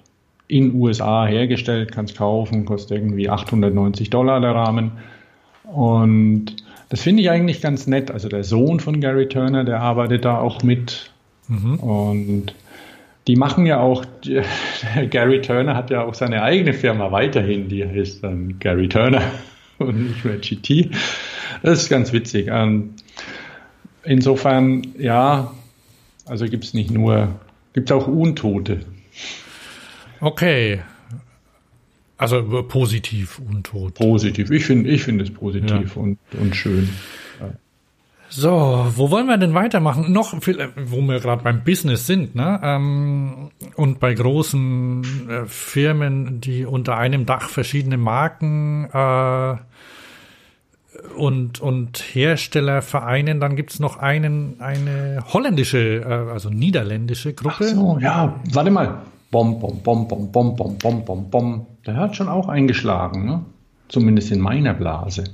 In USA hergestellt, kannst kaufen, kostet irgendwie 890 Dollar der Rahmen. Und das finde ich eigentlich ganz nett. Also der Sohn von Gary Turner, der arbeitet da auch mit. Mhm. Und die machen ja auch, Gary Turner hat ja auch seine eigene Firma weiterhin, die heißt dann Gary Turner und nicht mehr GT. Das ist ganz witzig. Ähm, insofern, ja, also gibt es nicht nur, gibt es auch Untote. Okay, also positiv untot. Positiv. Ich finde ich finde es positiv ja. und, und schön. Ja. So, wo wollen wir denn weitermachen? Noch, wo wir gerade beim Business sind, ne? Ähm, und bei großen äh, Firmen, die unter einem Dach verschiedene Marken äh, und, und Hersteller vereinen, dann gibt's noch einen, eine holländische, äh, also niederländische Gruppe. Ach so, ja, warte mal. Bom, bom, bom, bom, bom, bom, bom, bom, bom. Der hat schon auch eingeschlagen, ne? Zumindest in meiner Blase.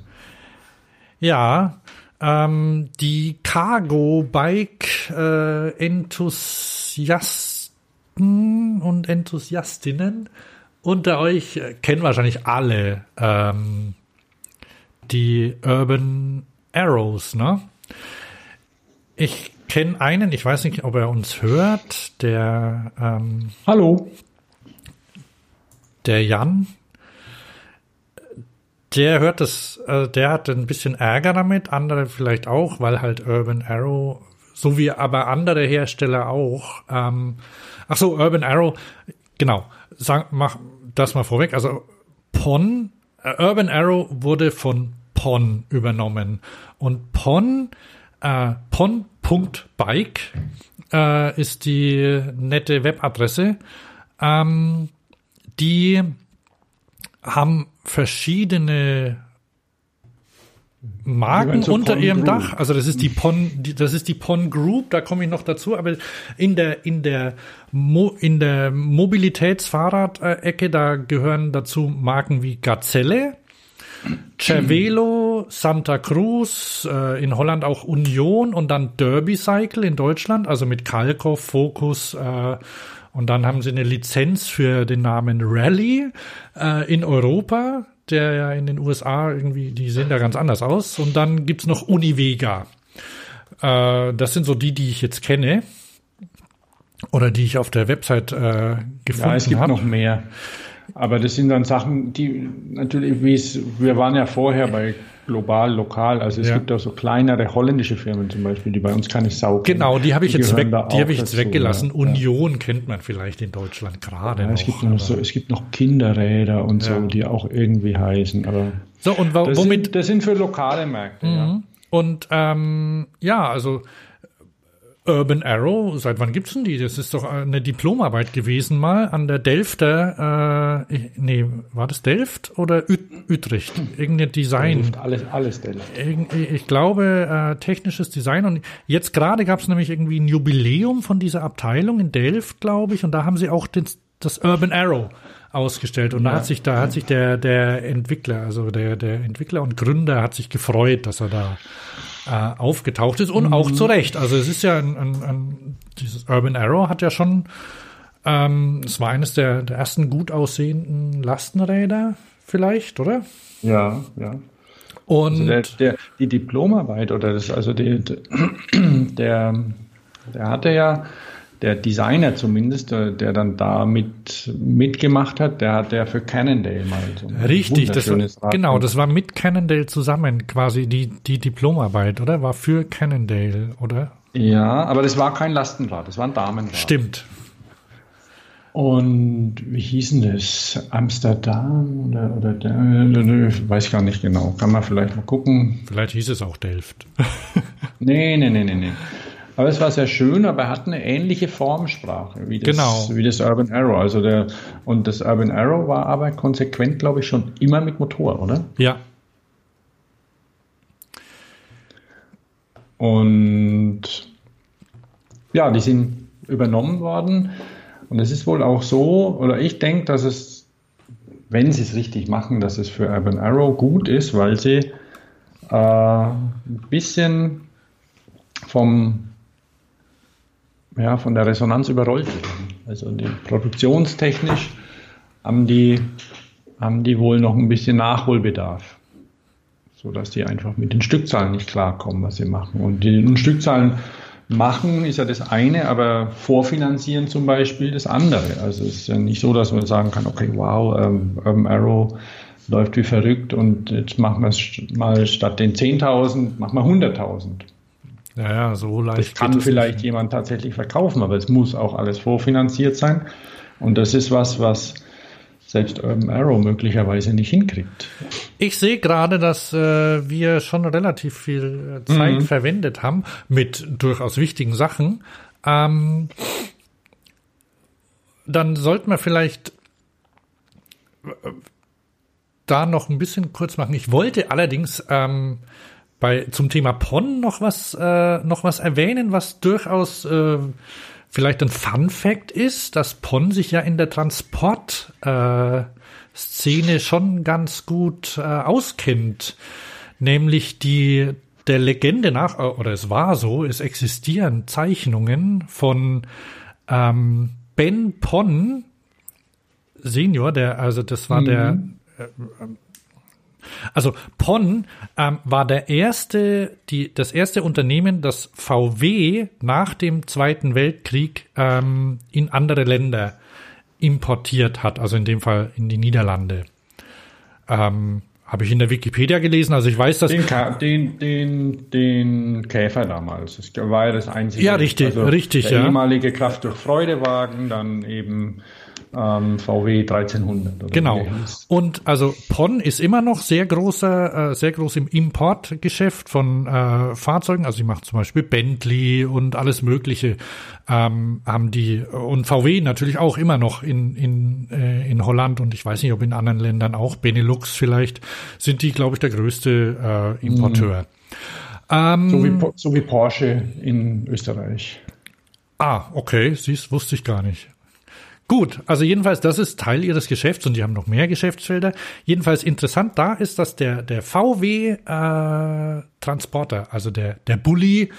Ja, ähm, die Cargo Bike äh, Enthusiasten und Enthusiastinnen unter euch kennen wahrscheinlich alle ähm, die Urban Arrows, ne? Ich kenne einen, ich weiß nicht, ob er uns hört, der ähm, Hallo. Der Jan, der hört das, äh, der hat ein bisschen Ärger damit, andere vielleicht auch, weil halt Urban Arrow, so wie aber andere Hersteller auch. Ähm, ach so, Urban Arrow, genau, sag, mach das mal vorweg. Also Pon, Urban Arrow wurde von Pon übernommen und Pon, äh, Pon Bike äh, ist die nette Webadresse. Ähm, die haben verschiedene Marken unter Pon ihrem Group. Dach. Also das ist die Pon, die, das ist die Pon Group. Da komme ich noch dazu. Aber in der in der Mo, in der Mobilitätsfahrradecke da gehören dazu Marken wie Gazelle, Cervelo, Santa Cruz, äh, in Holland auch Union und dann Derby Cycle in Deutschland, also mit Kalkoff, Focus äh, und dann haben sie eine Lizenz für den Namen Rally äh, in Europa, der ja in den USA irgendwie, die sehen da ganz anders aus. Und dann gibt's noch Univega. Äh, das sind so die, die ich jetzt kenne. Oder die ich auf der Website äh, gefunden habe. Ja, es gibt hab. noch mehr. Aber das sind dann Sachen, die natürlich, wie es, wir waren ja vorher bei global, lokal, also es ja. gibt auch so kleinere holländische Firmen zum Beispiel, die bei uns keine Sau kennen. Genau, die habe ich, jetzt, weg, die hab ich jetzt weggelassen. Ja. Union kennt man vielleicht in Deutschland gerade. Ja, es, gibt noch so, es gibt noch Kinderräder und so, die auch irgendwie heißen. Aber so, und das womit? Sind, das sind für lokale Märkte, mhm. ja. Und ähm, ja, also Urban Arrow, seit wann gibt's denn die? Das ist doch eine Diplomarbeit gewesen mal an der Delfter, äh, nee, war das Delft oder Ut Utrecht? Irgendein Design. Delft, alles, alles Delft. Ich glaube, äh, technisches Design. Und jetzt gerade gab's nämlich irgendwie ein Jubiläum von dieser Abteilung in Delft, glaube ich, und da haben sie auch den, das Urban Arrow ausgestellt. Und ja. da hat sich, da hat sich der, der Entwickler, also der, der Entwickler und Gründer hat sich gefreut, dass er da äh, aufgetaucht ist und mhm. auch zu Recht. Also es ist ja ein, ein, ein dieses Urban Arrow hat ja schon, ähm, es war eines der, der ersten gut aussehenden Lastenräder vielleicht, oder? Ja, ja. Und also der, der, die Diplomarbeit oder das, also die, der, der hatte ja der Designer zumindest, der, der dann da mit, mitgemacht hat, der hat der für Cannondale mal so Richtig, das war, genau, das war mit Cannondale zusammen quasi die, die Diplomarbeit, oder? War für Cannondale, oder? Ja, aber das war kein Lastenrad, das war ein Damenrad. Stimmt. Und wie hieß denn das? Amsterdam oder, oder der, weiß ich gar nicht genau. Kann man vielleicht mal gucken. Vielleicht hieß es auch Delft. nee, nee, nee, nee, nee. Aber es war sehr schön, aber er hat eine ähnliche Formsprache wie das, genau. wie das Urban Arrow. Also der, und das Urban Arrow war aber konsequent, glaube ich, schon immer mit Motor, oder? Ja. Und ja, die sind übernommen worden. Und es ist wohl auch so, oder ich denke, dass es, wenn sie es richtig machen, dass es für Urban Arrow gut ist, weil sie äh, ein bisschen vom ja, von der Resonanz überrollt werden. Also die, produktionstechnisch haben die, haben die wohl noch ein bisschen Nachholbedarf, sodass die einfach mit den Stückzahlen nicht klarkommen, was sie machen. Und die Stückzahlen machen ist ja das eine, aber vorfinanzieren zum Beispiel das andere. Also es ist ja nicht so, dass man sagen kann, okay, wow, ähm, Urban Arrow läuft wie verrückt und jetzt machen wir es mal statt den 10.000, machen wir 100.000. Ja, so leicht. Das kann vielleicht nicht. jemand tatsächlich verkaufen, aber es muss auch alles vorfinanziert sein. Und das ist was, was selbst Urban Arrow möglicherweise nicht hinkriegt. Ich sehe gerade, dass äh, wir schon relativ viel äh, Zeit mhm. verwendet haben mit durchaus wichtigen Sachen. Ähm, dann sollten wir vielleicht äh, da noch ein bisschen kurz machen. Ich wollte allerdings ähm, bei zum Thema PON noch was äh, noch was erwähnen, was durchaus äh, vielleicht ein Fun Fact ist, dass PON sich ja in der Transport äh, Szene schon ganz gut äh, auskennt, nämlich die der Legende nach äh, oder es war so, es existieren Zeichnungen von ähm, Ben Pon Senior, der also das war mhm. der äh, also PON ähm, war der erste, die, das erste Unternehmen, das VW nach dem Zweiten Weltkrieg ähm, in andere Länder importiert hat, also in dem Fall in die Niederlande. Ähm, habe ich in der Wikipedia gelesen, also ich weiß, dass. Den, den, den, den Käfer damals. Das war ja das einzige. Ja, richtig, also richtig, der ja. ehemalige Kraft durch Freudewagen, dann eben ähm, VW 1300. genau. Und also PON ist immer noch sehr großer, äh, sehr groß im Importgeschäft von äh, Fahrzeugen. Also sie macht zum Beispiel Bentley und alles Mögliche ähm, haben die und VW natürlich auch immer noch in in äh, in Holland und ich weiß nicht, ob in anderen Ländern auch Benelux vielleicht sind die, glaube ich, der größte äh, Importeur. Mhm. Ähm, so, wie, so wie Porsche in Österreich. Ah, okay, siehst, wusste ich gar nicht. Gut, also jedenfalls, das ist Teil ihres Geschäfts und die haben noch mehr Geschäftsfelder. Jedenfalls interessant da ist, dass der, der VW äh, Transporter, also der, der Bulli,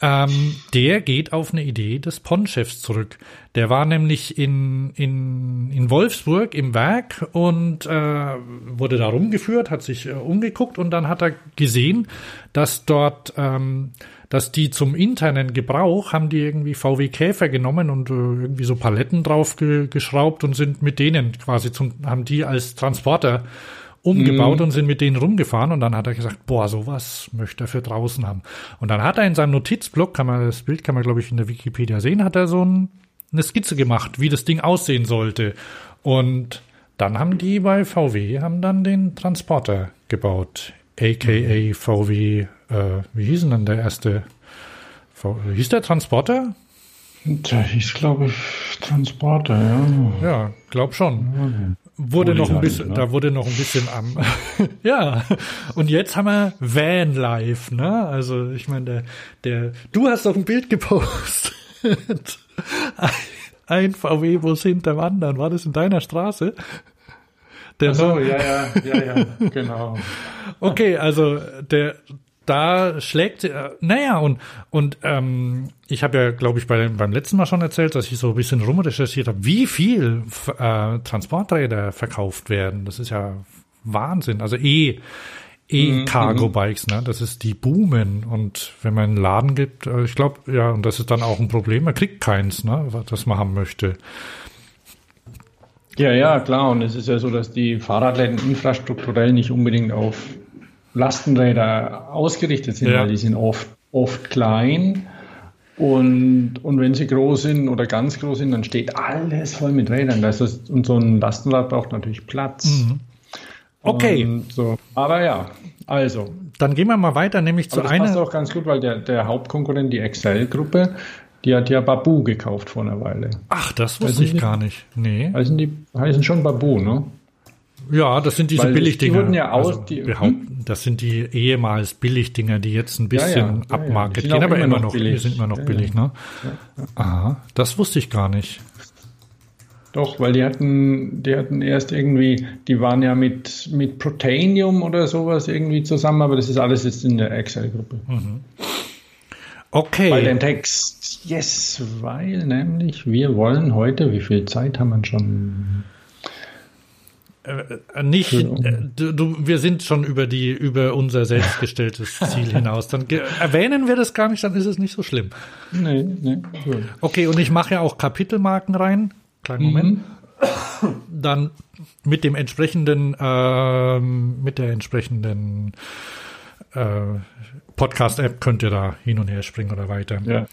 ähm, der geht auf eine Idee des PON-Chefs zurück. Der war nämlich in, in, in Wolfsburg im Werk und äh, wurde da rumgeführt, hat sich äh, umgeguckt und dann hat er gesehen, dass dort ähm, dass die zum internen Gebrauch haben die irgendwie VW Käfer genommen und äh, irgendwie so Paletten drauf ge geschraubt und sind mit denen quasi zum, haben die als Transporter umgebaut mhm. und sind mit denen rumgefahren und dann hat er gesagt, boah, sowas möchte er für draußen haben. Und dann hat er in seinem Notizblock, kann man, das Bild kann man glaube ich in der Wikipedia sehen, hat er so ein, eine Skizze gemacht, wie das Ding aussehen sollte. Und dann haben die bei VW, haben dann den Transporter gebaut, aka VW äh, wie hieß denn der erste? Hieß der Transporter? Der hieß, glaube ich, Transporter, ja. Ja, glaub schon. Wurde noch ein bisschen, ne? da wurde noch ein bisschen am, ja. Und jetzt haben wir Van Life, ne? Also, ich meine, der, der, du hast doch ein Bild gepostet. ein VW-Bus hinterm anderen. War das in deiner Straße? Der Ach so, ja, ja, ja, ja, genau. Okay, also der da schlägt, äh, naja, und, und ähm, ich habe ja, glaube ich, bei, beim letzten Mal schon erzählt, dass ich so ein bisschen rumrecherchiert habe, wie viel äh, Transporträder verkauft werden. Das ist ja Wahnsinn. Also eh E-Cargo-Bikes, ne? Das ist die Boomen. Und wenn man einen Laden gibt, äh, ich glaube, ja, und das ist dann auch ein Problem, man kriegt keins, ne, das man haben möchte. Ja, ja, klar. Und es ist ja so, dass die Fahrradläden infrastrukturell nicht unbedingt auf Lastenräder ausgerichtet sind, ja. weil die sind oft, oft klein Und, und wenn sie groß sind oder ganz groß sind, dann steht alles voll mit Rädern. Das ist, und so ein Lastenrad braucht natürlich Platz. Mhm. Okay. so. Aber ja, also. Dann gehen wir mal weiter, nämlich zu Aber das einer. passt auch ganz gut, weil der, der Hauptkonkurrent, die Excel-Gruppe, die hat ja Babu gekauft vor einer Weile. Ach, das wusste ich die- gar nicht. Nee. Heißen die heißen schon Babu, ne? Ja, das sind diese Weil die Billigdinger. wurden ja aus- also, die- behaupten, das sind die ehemals Billigdinger, die jetzt ein bisschen ja, ja, ja. sind gehen, aber immer noch noch, die billig. sind immer noch billig, ne? Aha, das wusste ich gar nicht. Doch, weil die hatten, die hatten erst irgendwie, die waren ja mit, mit Proteinium oder sowas irgendwie zusammen, aber das ist alles jetzt in der Excel-Gruppe. Okay. Bei den Text, yes, weil nämlich wir wollen heute, wie viel Zeit haben wir schon? Äh, Nicht, äh, du, du, wir sind schon über die, über unser selbstgestelltes Ziel hinaus. Dann erwähnen wir das gar nicht, dann ist es nicht so schlimm. Nee, nee, gut. Okay, und ich mache ja auch Kapitelmarken rein. Kleinen Moment. Dann mit dem entsprechenden, ähm, mit der entsprechenden äh, Podcast-App könnt ihr da hin und her springen oder weiter. Ja, ja,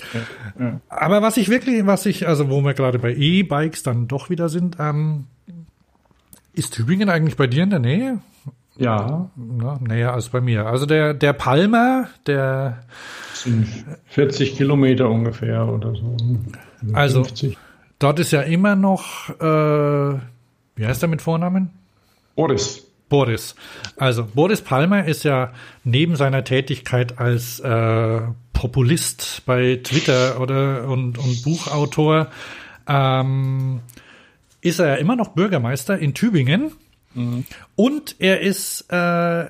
ja. Aber was ich wirklich, was ich, also wo wir gerade bei E-Bikes dann doch wieder sind, ähm, ist Tübingen eigentlich bei dir in der Nähe? ja, Ja, näher als bei mir. Also der, der Palmer, der, sind 40 Kilometer ungefähr oder so. Also- 50. dort ist ja immer noch, äh, wie heißt er mit Vornamen? Boris. Boris. Also Boris Palmer ist ja neben seiner Tätigkeit als äh, Populist bei Twitter oder und, und Buchautor ähm, ist er ja immer noch Bürgermeister in Tübingen und er ist äh,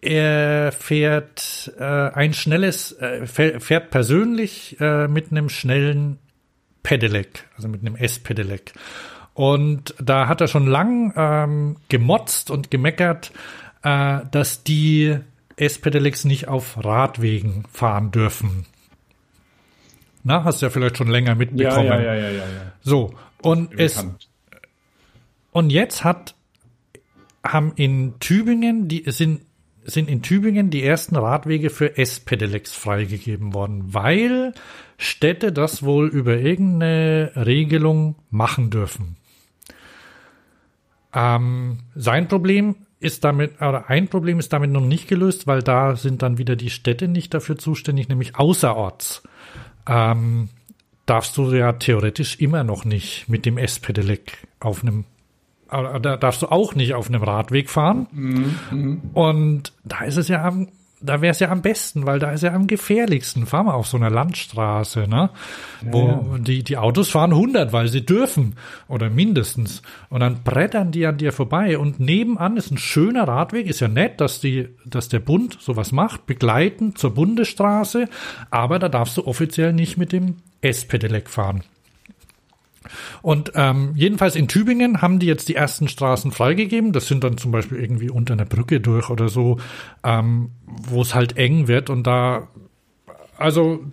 er fährt äh, ein schnelles äh, fähr- fährt persönlich äh, mit einem schnellen Pedelec, also mit einem S-Pedelec. Und da hat er schon lang ähm, gemotzt und gemeckert, äh, dass die S-Pedelecs nicht auf Radwegen fahren dürfen. Na, hast du ja vielleicht schon länger mitbekommen. ja, ja, ja, ja, ja. So, und es, und jetzt hat, haben in Tübingen, die sind, sind in Tübingen die ersten Radwege für S-Pedelecs freigegeben worden, weil Städte das wohl über irgendeine Regelung machen dürfen. Ähm, sein Problem ist damit, oder ein Problem ist damit noch nicht gelöst, weil da sind dann wieder die Städte nicht dafür zuständig, nämlich außerorts. Ähm, darfst du ja theoretisch immer noch nicht mit dem S-Pedelec auf einem, äh, da darfst du auch nicht auf einem Radweg fahren. Und da ist es ja am, da wäre es ja am besten, weil da ist ja am gefährlichsten. Fahren wir auf so einer Landstraße, ne? Wo die, die Autos fahren 100, weil sie dürfen. Oder mindestens. Und dann brettern die an dir vorbei. Und nebenan ist ein schöner Radweg. Ist ja nett, dass die, dass der Bund sowas macht. Begleitend zur Bundesstraße. Aber da darfst du offiziell nicht mit dem S-Pedelec fahren. Und ähm, jedenfalls in Tübingen haben die jetzt die ersten Straßen freigegeben. Das sind dann zum Beispiel irgendwie unter einer Brücke durch oder so, ähm, wo es halt eng wird. Und da, also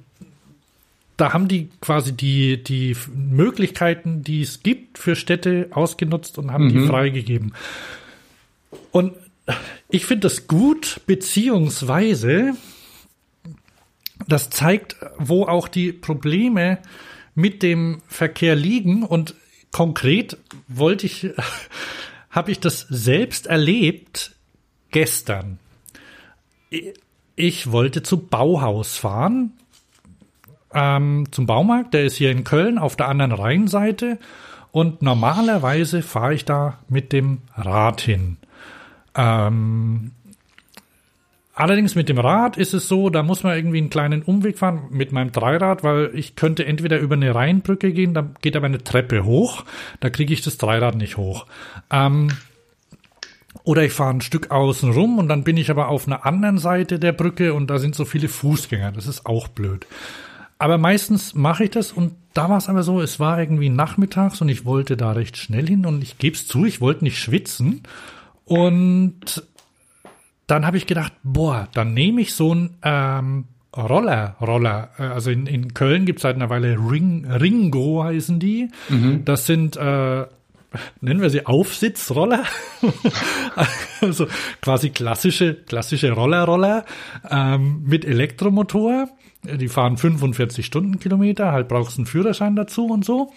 da haben die quasi die, die Möglichkeiten, die es gibt für Städte, ausgenutzt und haben die freigegeben. Und ich finde das gut, beziehungsweise das zeigt, wo auch die Probleme mit dem Verkehr liegen und konkret wollte ich, habe ich das selbst erlebt gestern. Ich wollte zu Bauhaus fahren, ähm, zum Baumarkt, der ist hier in Köln auf der anderen Rheinseite und normalerweise fahre ich da mit dem Rad hin. Ähm, Allerdings mit dem Rad ist es so, da muss man irgendwie einen kleinen Umweg fahren mit meinem Dreirad, weil ich könnte entweder über eine Rheinbrücke gehen, da geht aber eine Treppe hoch, da kriege ich das Dreirad nicht hoch. Ähm, oder ich fahre ein Stück außen rum und dann bin ich aber auf einer anderen Seite der Brücke und da sind so viele Fußgänger, das ist auch blöd. Aber meistens mache ich das und da war es aber so, es war irgendwie nachmittags und ich wollte da recht schnell hin und ich gebe es zu, ich wollte nicht schwitzen und dann habe ich gedacht, boah, dann nehme ich so einen ähm, Roller, Roller. Äh, Also in, in Köln gibt es seit einer Weile Ring, Ringo heißen die. Das sind äh, nennen wir sie Aufsitzroller, also quasi klassische klassische Roller-Roller ähm, mit Elektromotor. Die fahren 45 Stundenkilometer, halt brauchst einen Führerschein dazu und so.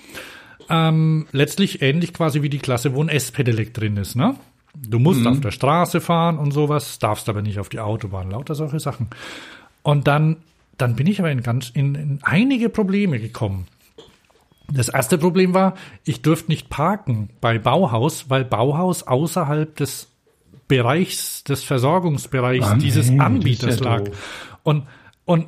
Ähm, letztlich ähnlich quasi wie die Klasse, wo ein S-Pedelec drin ist, ne? Du musst mhm. auf der Straße fahren und sowas, darfst aber nicht auf die Autobahn, lauter solche Sachen. Und dann, dann bin ich aber in ganz, in, in einige Probleme gekommen. Das erste Problem war, ich durfte nicht parken bei Bauhaus, weil Bauhaus außerhalb des Bereichs, des Versorgungsbereichs Mann, dieses hey, Anbieters ja lag. Und, und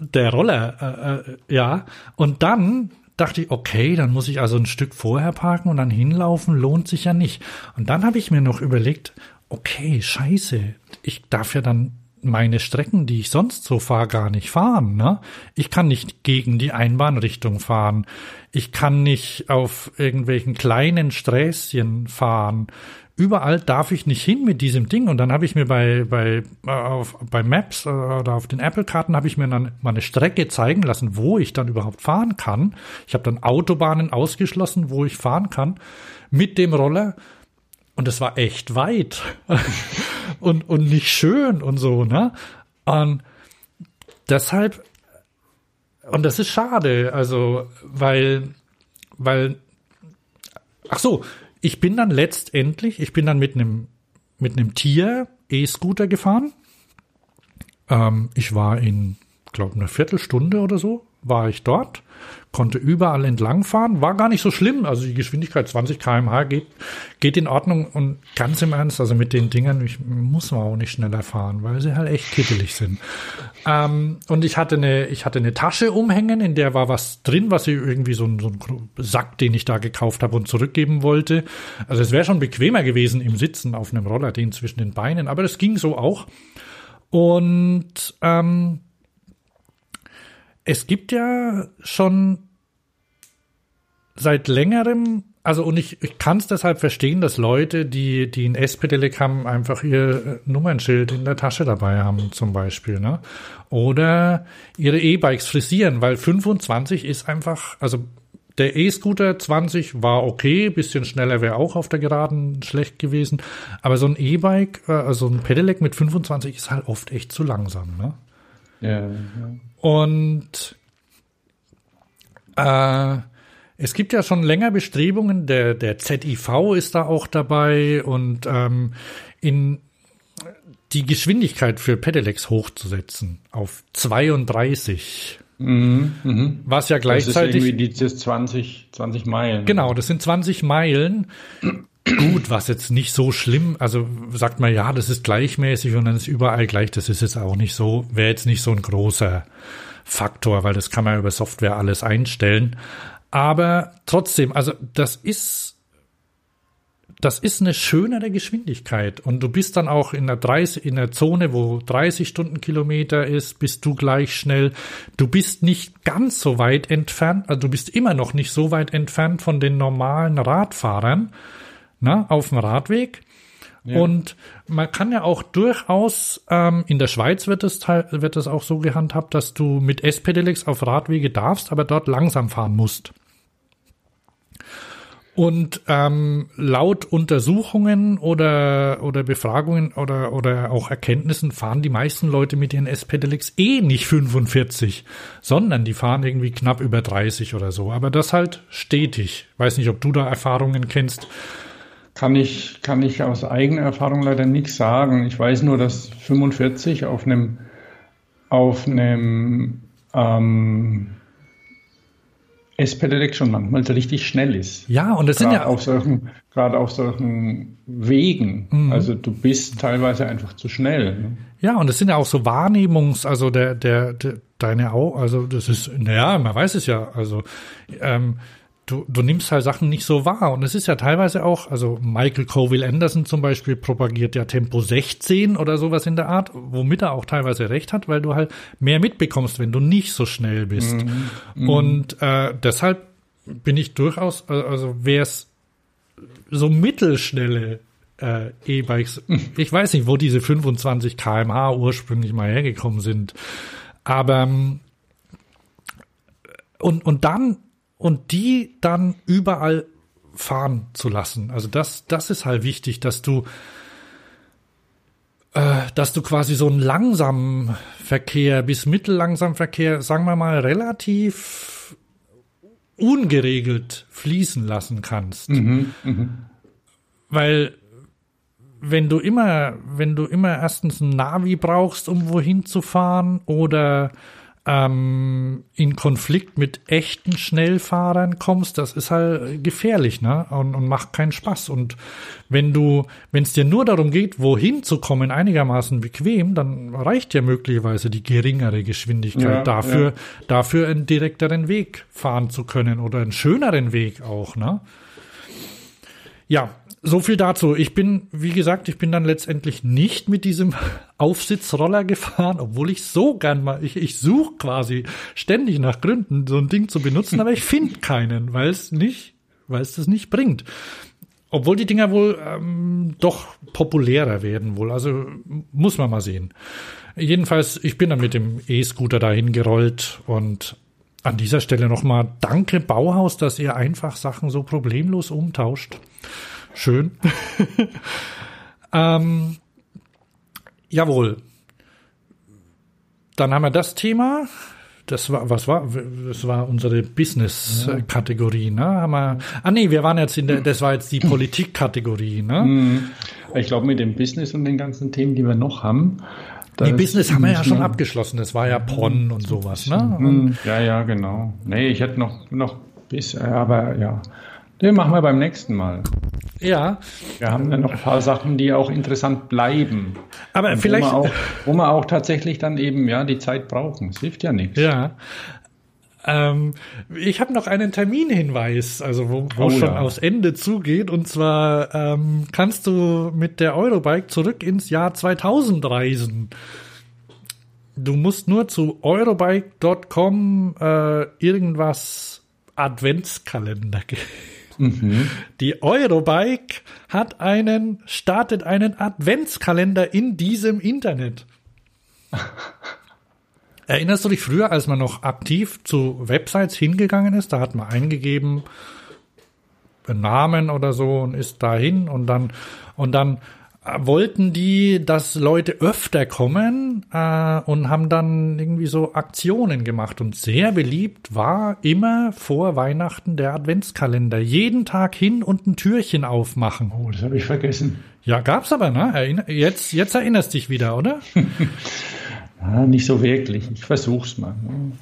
der Roller, äh, äh, ja. Und dann dachte ich, okay, dann muss ich also ein Stück vorher parken und dann hinlaufen, lohnt sich ja nicht. Und dann habe ich mir noch überlegt, okay, scheiße, ich darf ja dann meine Strecken, die ich sonst so fahre, gar nicht fahren. Ne? Ich kann nicht gegen die Einbahnrichtung fahren. Ich kann nicht auf irgendwelchen kleinen Sträßchen fahren. Überall darf ich nicht hin mit diesem Ding. Und dann habe ich mir bei, bei, äh, auf, bei Maps äh, oder auf den Apple-Karten habe ich mir dann mal eine Strecke zeigen lassen, wo ich dann überhaupt fahren kann. Ich habe dann Autobahnen ausgeschlossen, wo ich fahren kann mit dem Roller. Und es war echt weit und, und nicht schön und so, ne? Und deshalb, und das ist schade, also, weil, weil, ach so, ich bin dann letztendlich, ich bin dann mit einem, mit einem Tier E-Scooter gefahren. Ähm, ich war in, glaube eine Viertelstunde oder so, war ich dort konnte überall entlangfahren, war gar nicht so schlimm. Also die Geschwindigkeit 20 km/h geht, geht in Ordnung und ganz im Ernst, also mit den Dingern ich, muss man auch nicht schneller fahren, weil sie halt echt kittelig sind. Ähm, und ich hatte eine, ich hatte eine Tasche umhängen, in der war was drin, was ich irgendwie so ein, so ein Sack, den ich da gekauft habe und zurückgeben wollte. Also es wäre schon bequemer gewesen im Sitzen auf einem Roller, den zwischen den Beinen, aber das ging so auch. Und ähm, es gibt ja schon seit längerem, also und ich, ich kann es deshalb verstehen, dass Leute, die, die ein S-Pedelec haben, einfach ihr äh, Nummernschild in der Tasche dabei haben, zum Beispiel, ne? Oder ihre E-Bikes frisieren, weil 25 ist einfach, also der E-Scooter 20 war okay, bisschen schneller wäre auch auf der Geraden schlecht gewesen. Aber so ein E-Bike, äh, also ein Pedelec mit 25 ist halt oft echt zu langsam, ne? Ja. ja. Und äh, es gibt ja schon länger Bestrebungen, der, der ZIV ist da auch dabei und ähm, in die Geschwindigkeit für Pedelecs hochzusetzen auf 32. Mhm, mh. Was ja gleichzeitig. Das ist irgendwie dieses 20, 20 Meilen. Genau, das sind 20 Meilen. Gut, was jetzt nicht so schlimm, also sagt man ja, das ist gleichmäßig und dann ist überall gleich, das ist jetzt auch nicht so, wäre jetzt nicht so ein großer Faktor, weil das kann man über Software alles einstellen. Aber trotzdem, also das ist das ist eine schönere Geschwindigkeit und du bist dann auch in der 30, in der Zone, wo 30 Stundenkilometer ist, bist du gleich schnell. Du bist nicht ganz so weit entfernt, also du bist immer noch nicht so weit entfernt von den normalen Radfahrern, na, auf dem Radweg. Und man kann ja auch durchaus, ähm, in der Schweiz wird es, wird es auch so gehandhabt, dass du mit S-Pedelecs auf Radwege darfst, aber dort langsam fahren musst. Und ähm, laut Untersuchungen oder, oder Befragungen oder, oder auch Erkenntnissen fahren die meisten Leute mit ihren S-Pedelecs eh nicht 45, sondern die fahren irgendwie knapp über 30 oder so. Aber das halt stetig. Weiß nicht, ob du da Erfahrungen kennst kann ich, kann ich aus eigener Erfahrung leider nichts sagen. Ich weiß nur, dass 45 auf einem, auf einem ähm, S-Pedelec schon manchmal richtig schnell ist. Ja, und das sind ja auf solchen, gerade auf solchen Wegen. Mhm. Also du bist teilweise einfach zu schnell. Ne? Ja, und das sind ja auch so Wahrnehmungs, also der, der, der deine Augen, also das ist, naja, man weiß es ja, also ähm, du, du nimmst halt Sachen nicht so wahr. Und es ist ja teilweise auch, also Michael Coville Anderson zum Beispiel propagiert ja Tempo 16 oder sowas in der Art, womit er auch teilweise recht hat, weil du halt mehr mitbekommst, wenn du nicht so schnell bist. Mhm. mhm. Und äh, deshalb bin ich durchaus, also wäre es so mittelschnelle äh, E-Bikes, ich weiß nicht, wo diese 25 kmh ursprünglich mal hergekommen sind, aber ähm, und, und dann und die dann überall fahren zu lassen. Also das, das ist halt wichtig, dass du, äh, dass du quasi so einen langsamen Verkehr bis mittellangsamen Verkehr, sagen wir mal, relativ ungeregelt fließen lassen kannst. Mhm, mh. Weil wenn du immer, wenn du immer erstens ein Navi brauchst, um wohin zu fahren oder ähm, in Konflikt mit echten Schnellfahrern kommst, das ist halt gefährlich, ne? Und, und macht keinen Spaß. Und wenn du, wenn es dir nur darum geht, wohin zu kommen, einigermaßen bequem, dann reicht ja möglicherweise die geringere Geschwindigkeit ja, dafür, ja. dafür einen direkteren Weg fahren zu können oder einen schöneren Weg auch, ne? Ja, so viel dazu. Ich bin, wie gesagt, ich bin dann letztendlich nicht mit diesem Aufsitzroller gefahren, obwohl ich so gern mal, ich, ich suche quasi ständig nach Gründen, so ein Ding zu benutzen, aber ich finde keinen, weil es nicht, weil es das nicht bringt. Obwohl die Dinger wohl ähm, doch populärer werden wohl. Also muss man mal sehen. Jedenfalls, ich bin dann mit dem E-Scooter dahin gerollt und an dieser Stelle nochmal danke Bauhaus, dass ihr einfach Sachen so problemlos umtauscht. Schön. ähm, jawohl. Dann haben wir das Thema. Das war, was war, das war unsere Business-Kategorie, ne? Haben wir, ah nee, wir waren jetzt in der, das war jetzt die Politik-Kategorie, ne? Mhm. Ich glaube, mit dem Business und den ganzen Themen, die wir noch haben. Die Business haben wir ja schon abgeschlossen. Das war ja PON und sowas, ne? Und ja, ja, genau. Nee, ich hätte noch, noch bis, aber ja. Den machen wir beim nächsten Mal. Ja. Wir haben dann noch ein paar Sachen, die auch interessant bleiben. Aber Und vielleicht. Wo wir, auch, wo wir auch tatsächlich dann eben, ja, die Zeit brauchen. Es hilft ja nichts. Ja. Ähm, ich habe noch einen Terminhinweis, also wo, wo oh, schon ja. aufs Ende zugeht. Und zwar ähm, kannst du mit der Eurobike zurück ins Jahr 2000 reisen. Du musst nur zu eurobike.com äh, irgendwas Adventskalender gehen. Mhm. Die Eurobike hat einen, startet einen Adventskalender in diesem Internet. Erinnerst du dich früher, als man noch aktiv zu Websites hingegangen ist? Da hat man eingegeben, Namen oder so und ist dahin und dann, und dann wollten die, dass Leute öfter kommen äh, und haben dann irgendwie so Aktionen gemacht. Und sehr beliebt war immer vor Weihnachten der Adventskalender. Jeden Tag hin und ein Türchen aufmachen. Oh, das habe ich vergessen. Ja, gab's aber, ne? Jetzt, jetzt erinnerst dich wieder, oder? ja, nicht so wirklich. Ich versuch's mal. Ne?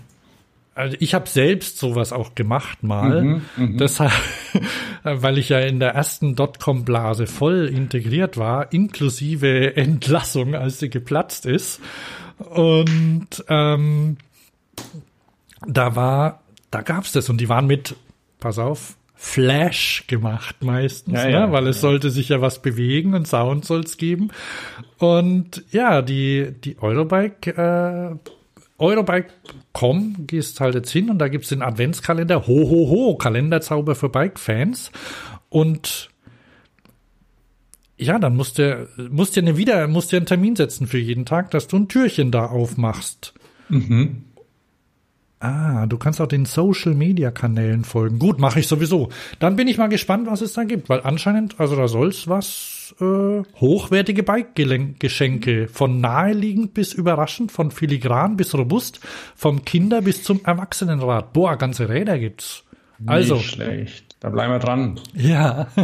Also ich habe selbst sowas auch gemacht mal. Mhm, mh. Deshalb, weil ich ja in der ersten Dotcom-Blase voll integriert war, inklusive Entlassung, als sie geplatzt ist. Und ähm, da war, da gab's das und die waren mit, pass auf, Flash gemacht meistens, ja, ja, ne? weil es ja. sollte sich ja was bewegen und Sound soll's geben. Und ja, die, die Eurobike äh, Eurobike.com gehst halt jetzt hin und da gibt's den Adventskalender. Ho, ho, ho, Kalenderzauber für Bike-Fans. Und ja, dann musst du, musst du eine wieder, musst du einen Termin setzen für jeden Tag, dass du ein Türchen da aufmachst. Mhm. Ah, du kannst auch den Social Media Kanälen folgen. Gut, mache ich sowieso. Dann bin ich mal gespannt, was es da gibt, weil anscheinend, also da soll's was äh, hochwertige Bike-Geschenke. Von naheliegend bis überraschend, von filigran bis robust, vom Kinder bis zum Erwachsenenrad. Boah, ganze Räder gibt's. Also. Nicht schlecht. Da bleiben wir dran. Ja.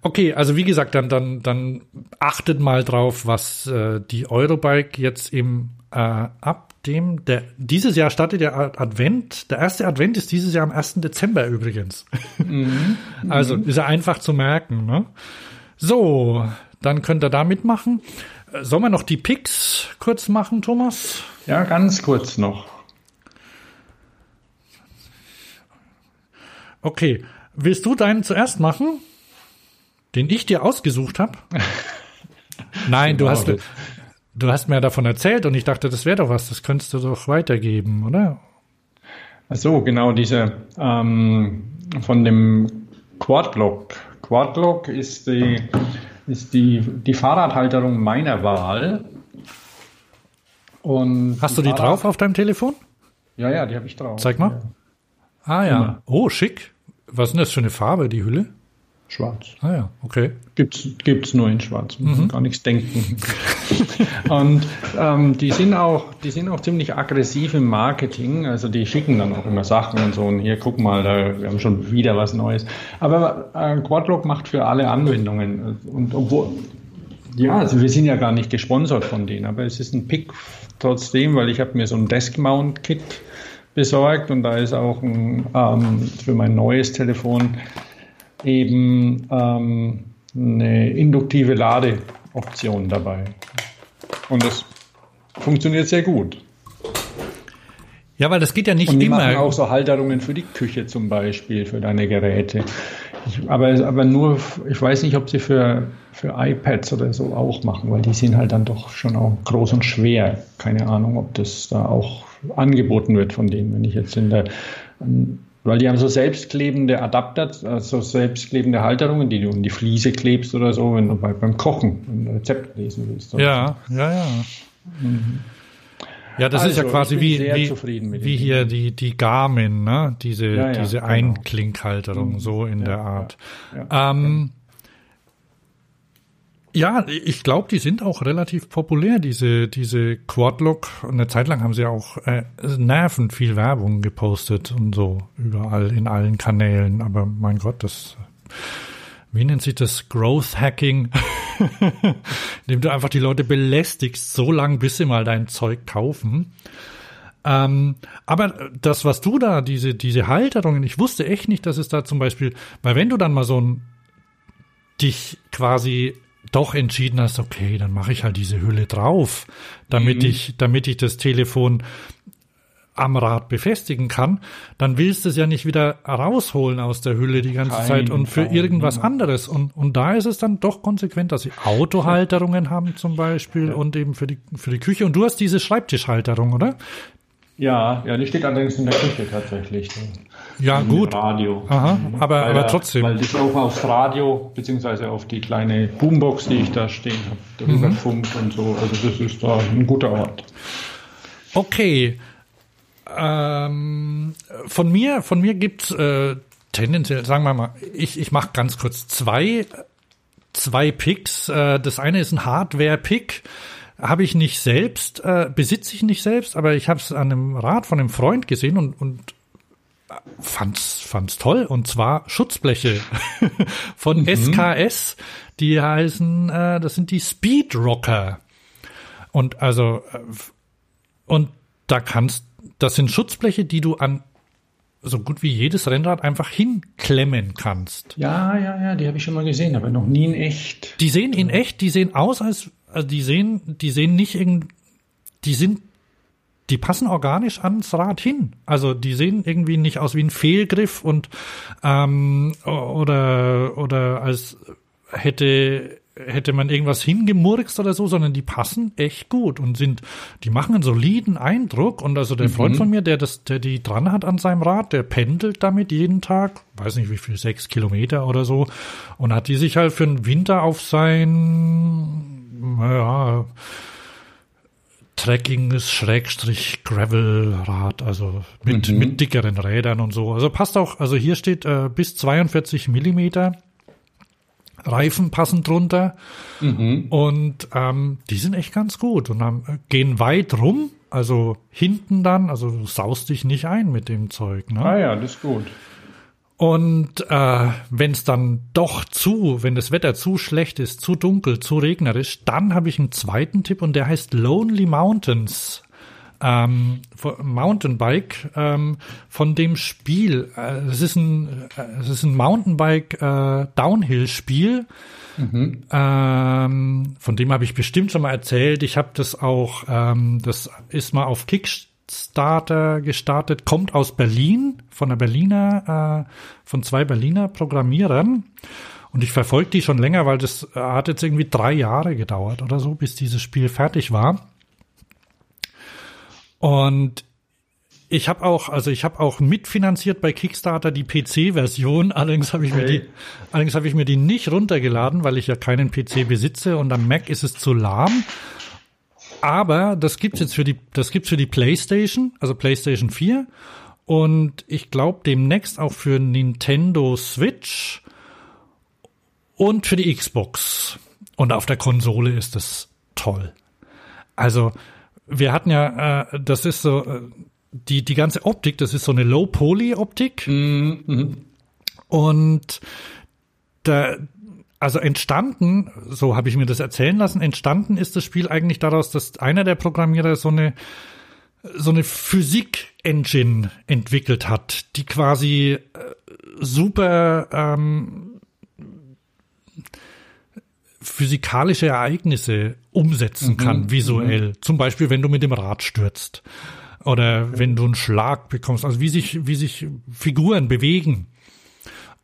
Okay, also wie gesagt, dann, dann, dann achtet mal drauf, was äh, die Eurobike jetzt im äh, ab dem, der, dieses Jahr startet der Advent. Der erste Advent ist dieses Jahr am 1. Dezember übrigens. Mhm. Also ist ja einfach zu merken. Ne? So, dann könnt ihr da mitmachen. Äh, sollen wir noch die Picks kurz machen, Thomas? Ja, ganz kurz noch. Okay, willst du deinen zuerst machen? Den ich dir ausgesucht habe? Nein, du genau, hast du hast mir davon erzählt und ich dachte, das wäre doch was, das könntest du doch weitergeben, oder? Ach so, genau, diese ähm, von dem Quadblock Quadlock ist die, ist die, die Fahrradhalterung meiner Wahl. Und Hast du die Fahrrad drauf auf deinem Telefon? Ja, ja, die habe ich drauf. Zeig mal. Ja. Ah ja. Oh, schick. was ist denn das für eine Farbe, die Hülle? Schwarz. Ah ja, okay. Gibt's, gibt's nur in Schwarz. Muss mhm. gar nichts denken. und ähm, die sind auch, die sind auch ziemlich aggressiv im Marketing. Also die schicken dann auch immer Sachen und so. Und hier, guck mal, da, wir haben schon wieder was Neues. Aber äh, Quadlock macht für alle Anwendungen. Und obwohl, ja, also wir sind ja gar nicht gesponsert von denen, aber es ist ein Pick trotzdem, weil ich habe mir so ein Desk-Mount-Kit besorgt und da ist auch ein, ähm, für mein neues Telefon eben ähm, eine induktive Ladeoption dabei. Und das funktioniert sehr gut. Ja, weil das geht ja nicht und die immer. Machen auch so Halterungen für die Küche zum Beispiel, für deine Geräte. Ich, aber, aber nur, ich weiß nicht, ob sie für, für iPads oder so auch machen, weil die sind halt dann doch schon auch groß und schwer. Keine Ahnung, ob das da auch angeboten wird von denen, wenn ich jetzt in der weil die haben so selbstklebende Adapter, also selbstklebende Halterungen, die du um die Fliese klebst oder so, wenn du bei, beim Kochen ein Rezept lesen willst. Ja, ja, ja. Mhm. Ja, das also, ist ja also, quasi wie, wie, wie hier die, die Garmin, ne? Diese, ja, ja, diese genau. Einklinkhalterung, mhm. so in ja, der Art. Ähm, ja, ich glaube, die sind auch relativ populär, diese, diese Quadlock. Eine Zeit lang haben sie auch äh, nervend viel Werbung gepostet und so überall in allen Kanälen. Aber mein Gott, das, wie nennt sich das? Growth Hacking. Indem du einfach die Leute belästigst, so lang, bis sie mal dein Zeug kaufen. Ähm, aber das, was du da, diese, diese Halterungen, ich wusste echt nicht, dass es da zum Beispiel, weil wenn du dann mal so ein dich quasi doch entschieden hast, okay, dann mache ich halt diese Hülle drauf, damit mhm. ich, damit ich das Telefon am Rad befestigen kann, dann willst du es ja nicht wieder rausholen aus der Hülle die ganze Kein Zeit und für irgendwas ja. anderes. Und, und da ist es dann doch konsequent, dass sie Autohalterungen haben zum Beispiel ja. und eben für die, für die Küche. Und du hast diese Schreibtischhalterung, oder? Ja, ja, die steht allerdings in der Küche tatsächlich. Ja, gut. Radio. Aha, aber, weil, aber trotzdem. Weil das auch aufs Radio, beziehungsweise auf die kleine Boombox, die ich da stehen habe, darüber mhm. funkt und so. Also das ist da ein guter Ort. Okay. Ähm, von mir, von mir gibt's äh, tendenziell, sagen wir mal, ich, ich mache ganz kurz zwei, zwei Picks. Äh, das eine ist ein Hardware-Pick habe ich nicht selbst, äh, besitze ich nicht selbst, aber ich habe es an einem Rad von einem Freund gesehen und, und fand's, fand's toll. Und zwar Schutzbleche von mhm. SKS. Die heißen, äh, das sind die Speed Rocker. Und also, äh, und da kannst, das sind Schutzbleche, die du an so gut wie jedes Rennrad einfach hinklemmen kannst. Ja, ja, ja, die habe ich schon mal gesehen, aber noch nie in echt. Die sehen in echt, die sehen aus, als also die sehen, die sehen nicht irgend, die sind, die passen organisch ans Rad hin. Also die sehen irgendwie nicht aus wie ein Fehlgriff und ähm, oder oder als hätte hätte man irgendwas hingemurkst oder so, sondern die passen echt gut und sind, die machen einen soliden Eindruck. Und also der mhm. Freund von mir, der das, der die dran hat an seinem Rad, der pendelt damit jeden Tag, weiß nicht wie viel, sechs Kilometer oder so, und hat die sich halt für den Winter auf sein ja, Trekking Schrägstrich Gravelrad, also mit, mhm. mit dickeren Rädern und so. Also passt auch, also hier steht äh, bis 42 Millimeter Reifen passen drunter mhm. und ähm, die sind echt ganz gut und haben, äh, gehen weit rum, also hinten dann, also du saust dich nicht ein mit dem Zeug. Ne? Ah ja, das ist gut. Und äh, wenn es dann doch zu, wenn das Wetter zu schlecht ist, zu dunkel, zu regnerisch, dann habe ich einen zweiten Tipp und der heißt Lonely Mountains. Ähm, Mountainbike ähm, von dem Spiel. Äh, es ist ein, äh, es ist ein Mountainbike äh, Downhill-Spiel. Mhm. Ähm, von dem habe ich bestimmt schon mal erzählt. Ich habe das auch, ähm, das ist mal auf Kickstarter Starter gestartet, kommt aus Berlin, von der Berliner, äh, von zwei Berliner Programmierern. Und ich verfolge die schon länger, weil das äh, hat jetzt irgendwie drei Jahre gedauert oder so, bis dieses Spiel fertig war. Und ich habe auch, also ich habe auch mitfinanziert bei Kickstarter die PC-Version. Allerdings habe ich okay. mir die, allerdings habe ich mir die nicht runtergeladen, weil ich ja keinen PC besitze und am Mac ist es zu lahm. Aber das gibt's jetzt für die, das gibt's für die PlayStation, also PlayStation 4 und ich glaube demnächst auch für Nintendo Switch und für die Xbox. Und auf der Konsole ist es toll. Also wir hatten ja, äh, das ist so, äh, die, die ganze Optik, das ist so eine Low-Poly-Optik. Mhm. Und da, also entstanden, so habe ich mir das erzählen lassen, entstanden ist das Spiel eigentlich daraus, dass einer der Programmierer so eine so eine Physik-Engine entwickelt hat, die quasi äh, super ähm, physikalische Ereignisse umsetzen mhm. kann, visuell. Mhm. Zum Beispiel, wenn du mit dem Rad stürzt oder wenn du einen Schlag bekommst, also wie sich, wie sich Figuren bewegen.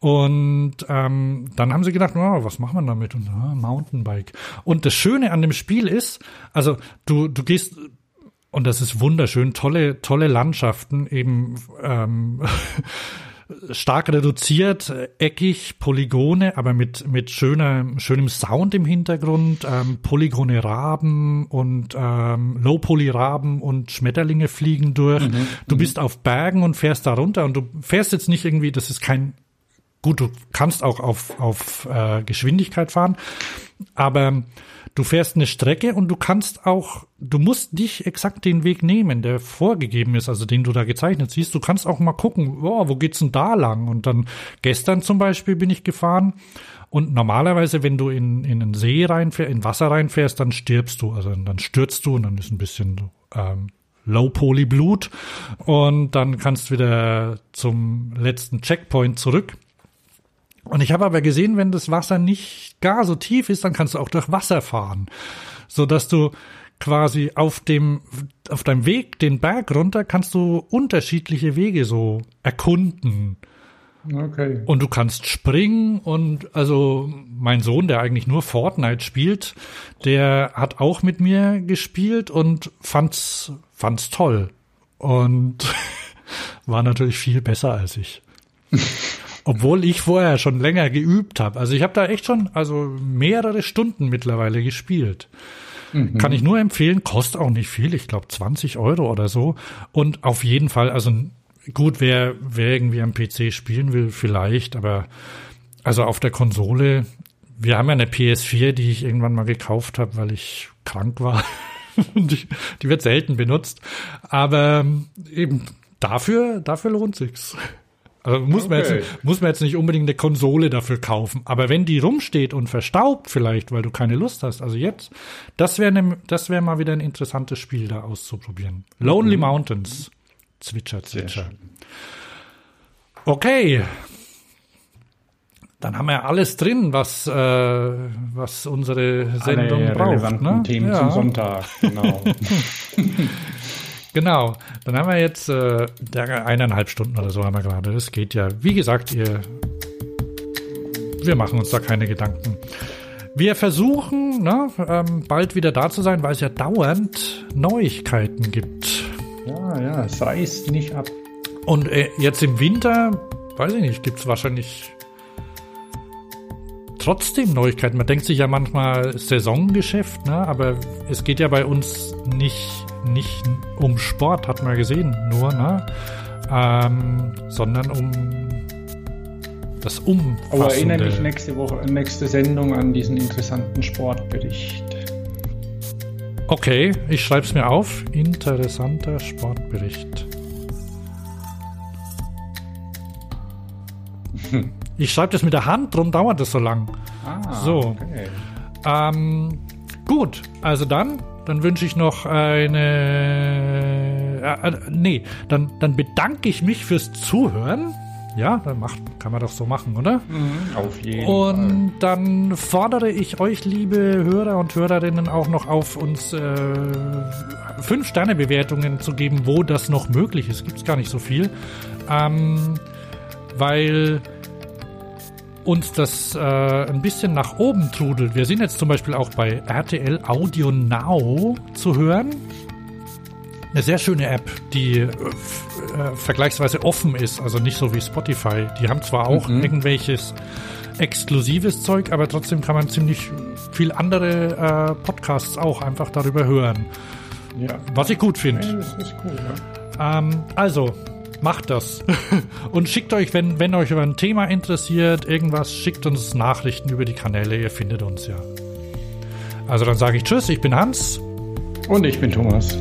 Und ähm, dann haben sie gedacht, oh, was machen wir damit? Und oh, Mountainbike. Und das Schöne an dem Spiel ist, also du, du gehst und das ist wunderschön, tolle, tolle Landschaften, eben ähm, stark reduziert, eckig, Polygone, aber mit, mit schöner, schönem Sound im Hintergrund, ähm, polygone Raben und ähm, Low-Poly-Raben und Schmetterlinge fliegen durch. Mhm, du mhm. bist auf Bergen und fährst da runter und du fährst jetzt nicht irgendwie, das ist kein, gut, du kannst auch auf, auf äh, Geschwindigkeit fahren, aber Du fährst eine Strecke und du kannst auch, du musst nicht exakt den Weg nehmen, der vorgegeben ist, also den du da gezeichnet siehst. Du kannst auch mal gucken, oh, wo geht's denn da lang? Und dann gestern zum Beispiel bin ich gefahren und normalerweise, wenn du in, in einen See reinfährst, in Wasser reinfährst, dann stirbst du, also dann stürzt du und dann ist ein bisschen ähm, Low-Poly-Blut und dann kannst du wieder zum letzten Checkpoint zurück. Und ich habe aber gesehen, wenn das Wasser nicht gar so tief ist, dann kannst du auch durch Wasser fahren, so dass du quasi auf dem auf deinem Weg den Berg runter kannst du unterschiedliche Wege so erkunden. Okay. Und du kannst springen und also mein Sohn, der eigentlich nur Fortnite spielt, der hat auch mit mir gespielt und fand's fand's toll und war natürlich viel besser als ich. Obwohl ich vorher schon länger geübt habe. Also ich habe da echt schon also mehrere Stunden mittlerweile gespielt. Mhm. Kann ich nur empfehlen, kostet auch nicht viel, ich glaube 20 Euro oder so. Und auf jeden Fall, also gut, wer, wer irgendwie am PC spielen will, vielleicht, aber also auf der Konsole, wir haben ja eine PS4, die ich irgendwann mal gekauft habe, weil ich krank war. die, die wird selten benutzt. Aber eben dafür, dafür lohnt sich's. Also muss, okay. man jetzt, muss man jetzt nicht unbedingt eine Konsole dafür kaufen. Aber wenn die rumsteht und verstaubt vielleicht, weil du keine Lust hast, also jetzt, das wäre ne, das wäre mal wieder ein interessantes Spiel da auszuprobieren. Lonely mhm. Mountains. Zwitscher, zwitscher. Okay. Dann haben wir alles drin, was, äh, was unsere Sendung Alle braucht. Ne? Themen ja. zum Sonntag, genau. Genau. Dann haben wir jetzt äh, eineinhalb Stunden oder so haben wir gerade. Das geht ja. Wie gesagt, ihr, wir machen uns da keine Gedanken. Wir versuchen, ne, ähm, bald wieder da zu sein, weil es ja dauernd Neuigkeiten gibt. Ja, ja, es reißt nicht ab. Und äh, jetzt im Winter, weiß ich nicht, gibt es wahrscheinlich trotzdem Neuigkeiten. Man denkt sich ja manchmal Saisongeschäft, ne? aber es geht ja bei uns nicht nicht um Sport, hat man gesehen, nur, ne? Ähm, sondern um das Umfassende. Aber erinnere mich nächste Woche, nächste Sendung an diesen interessanten Sportbericht. Okay, ich schreibe es mir auf. Interessanter Sportbericht. Hm. Ich schreibe das mit der Hand, drum dauert das so lang. Ah, so. Okay. Ähm, gut, also dann dann wünsche ich noch eine. Äh, äh, nee, dann, dann bedanke ich mich fürs Zuhören. Ja, dann macht, kann man doch so machen, oder? Mhm, auf jeden und Fall. Und dann fordere ich euch, liebe Hörer und Hörerinnen, auch noch auf, uns äh, Fünf-Sterne-Bewertungen zu geben, wo das noch möglich ist. Gibt es gar nicht so viel. Ähm, weil uns das äh, ein bisschen nach oben trudelt. Wir sind jetzt zum Beispiel auch bei RTL Audio Now zu hören. Eine sehr schöne App, die äh, äh, vergleichsweise offen ist, also nicht so wie Spotify. Die haben zwar auch mhm. irgendwelches exklusives Zeug, aber trotzdem kann man ziemlich viel andere äh, Podcasts auch einfach darüber hören. Ja. Was ich gut finde. Ja, cool, ja. ähm, also, Macht das. Und schickt euch, wenn, wenn euch über ein Thema interessiert, irgendwas, schickt uns Nachrichten über die Kanäle. Ihr findet uns ja. Also dann sage ich Tschüss, ich bin Hans. Und ich bin Thomas.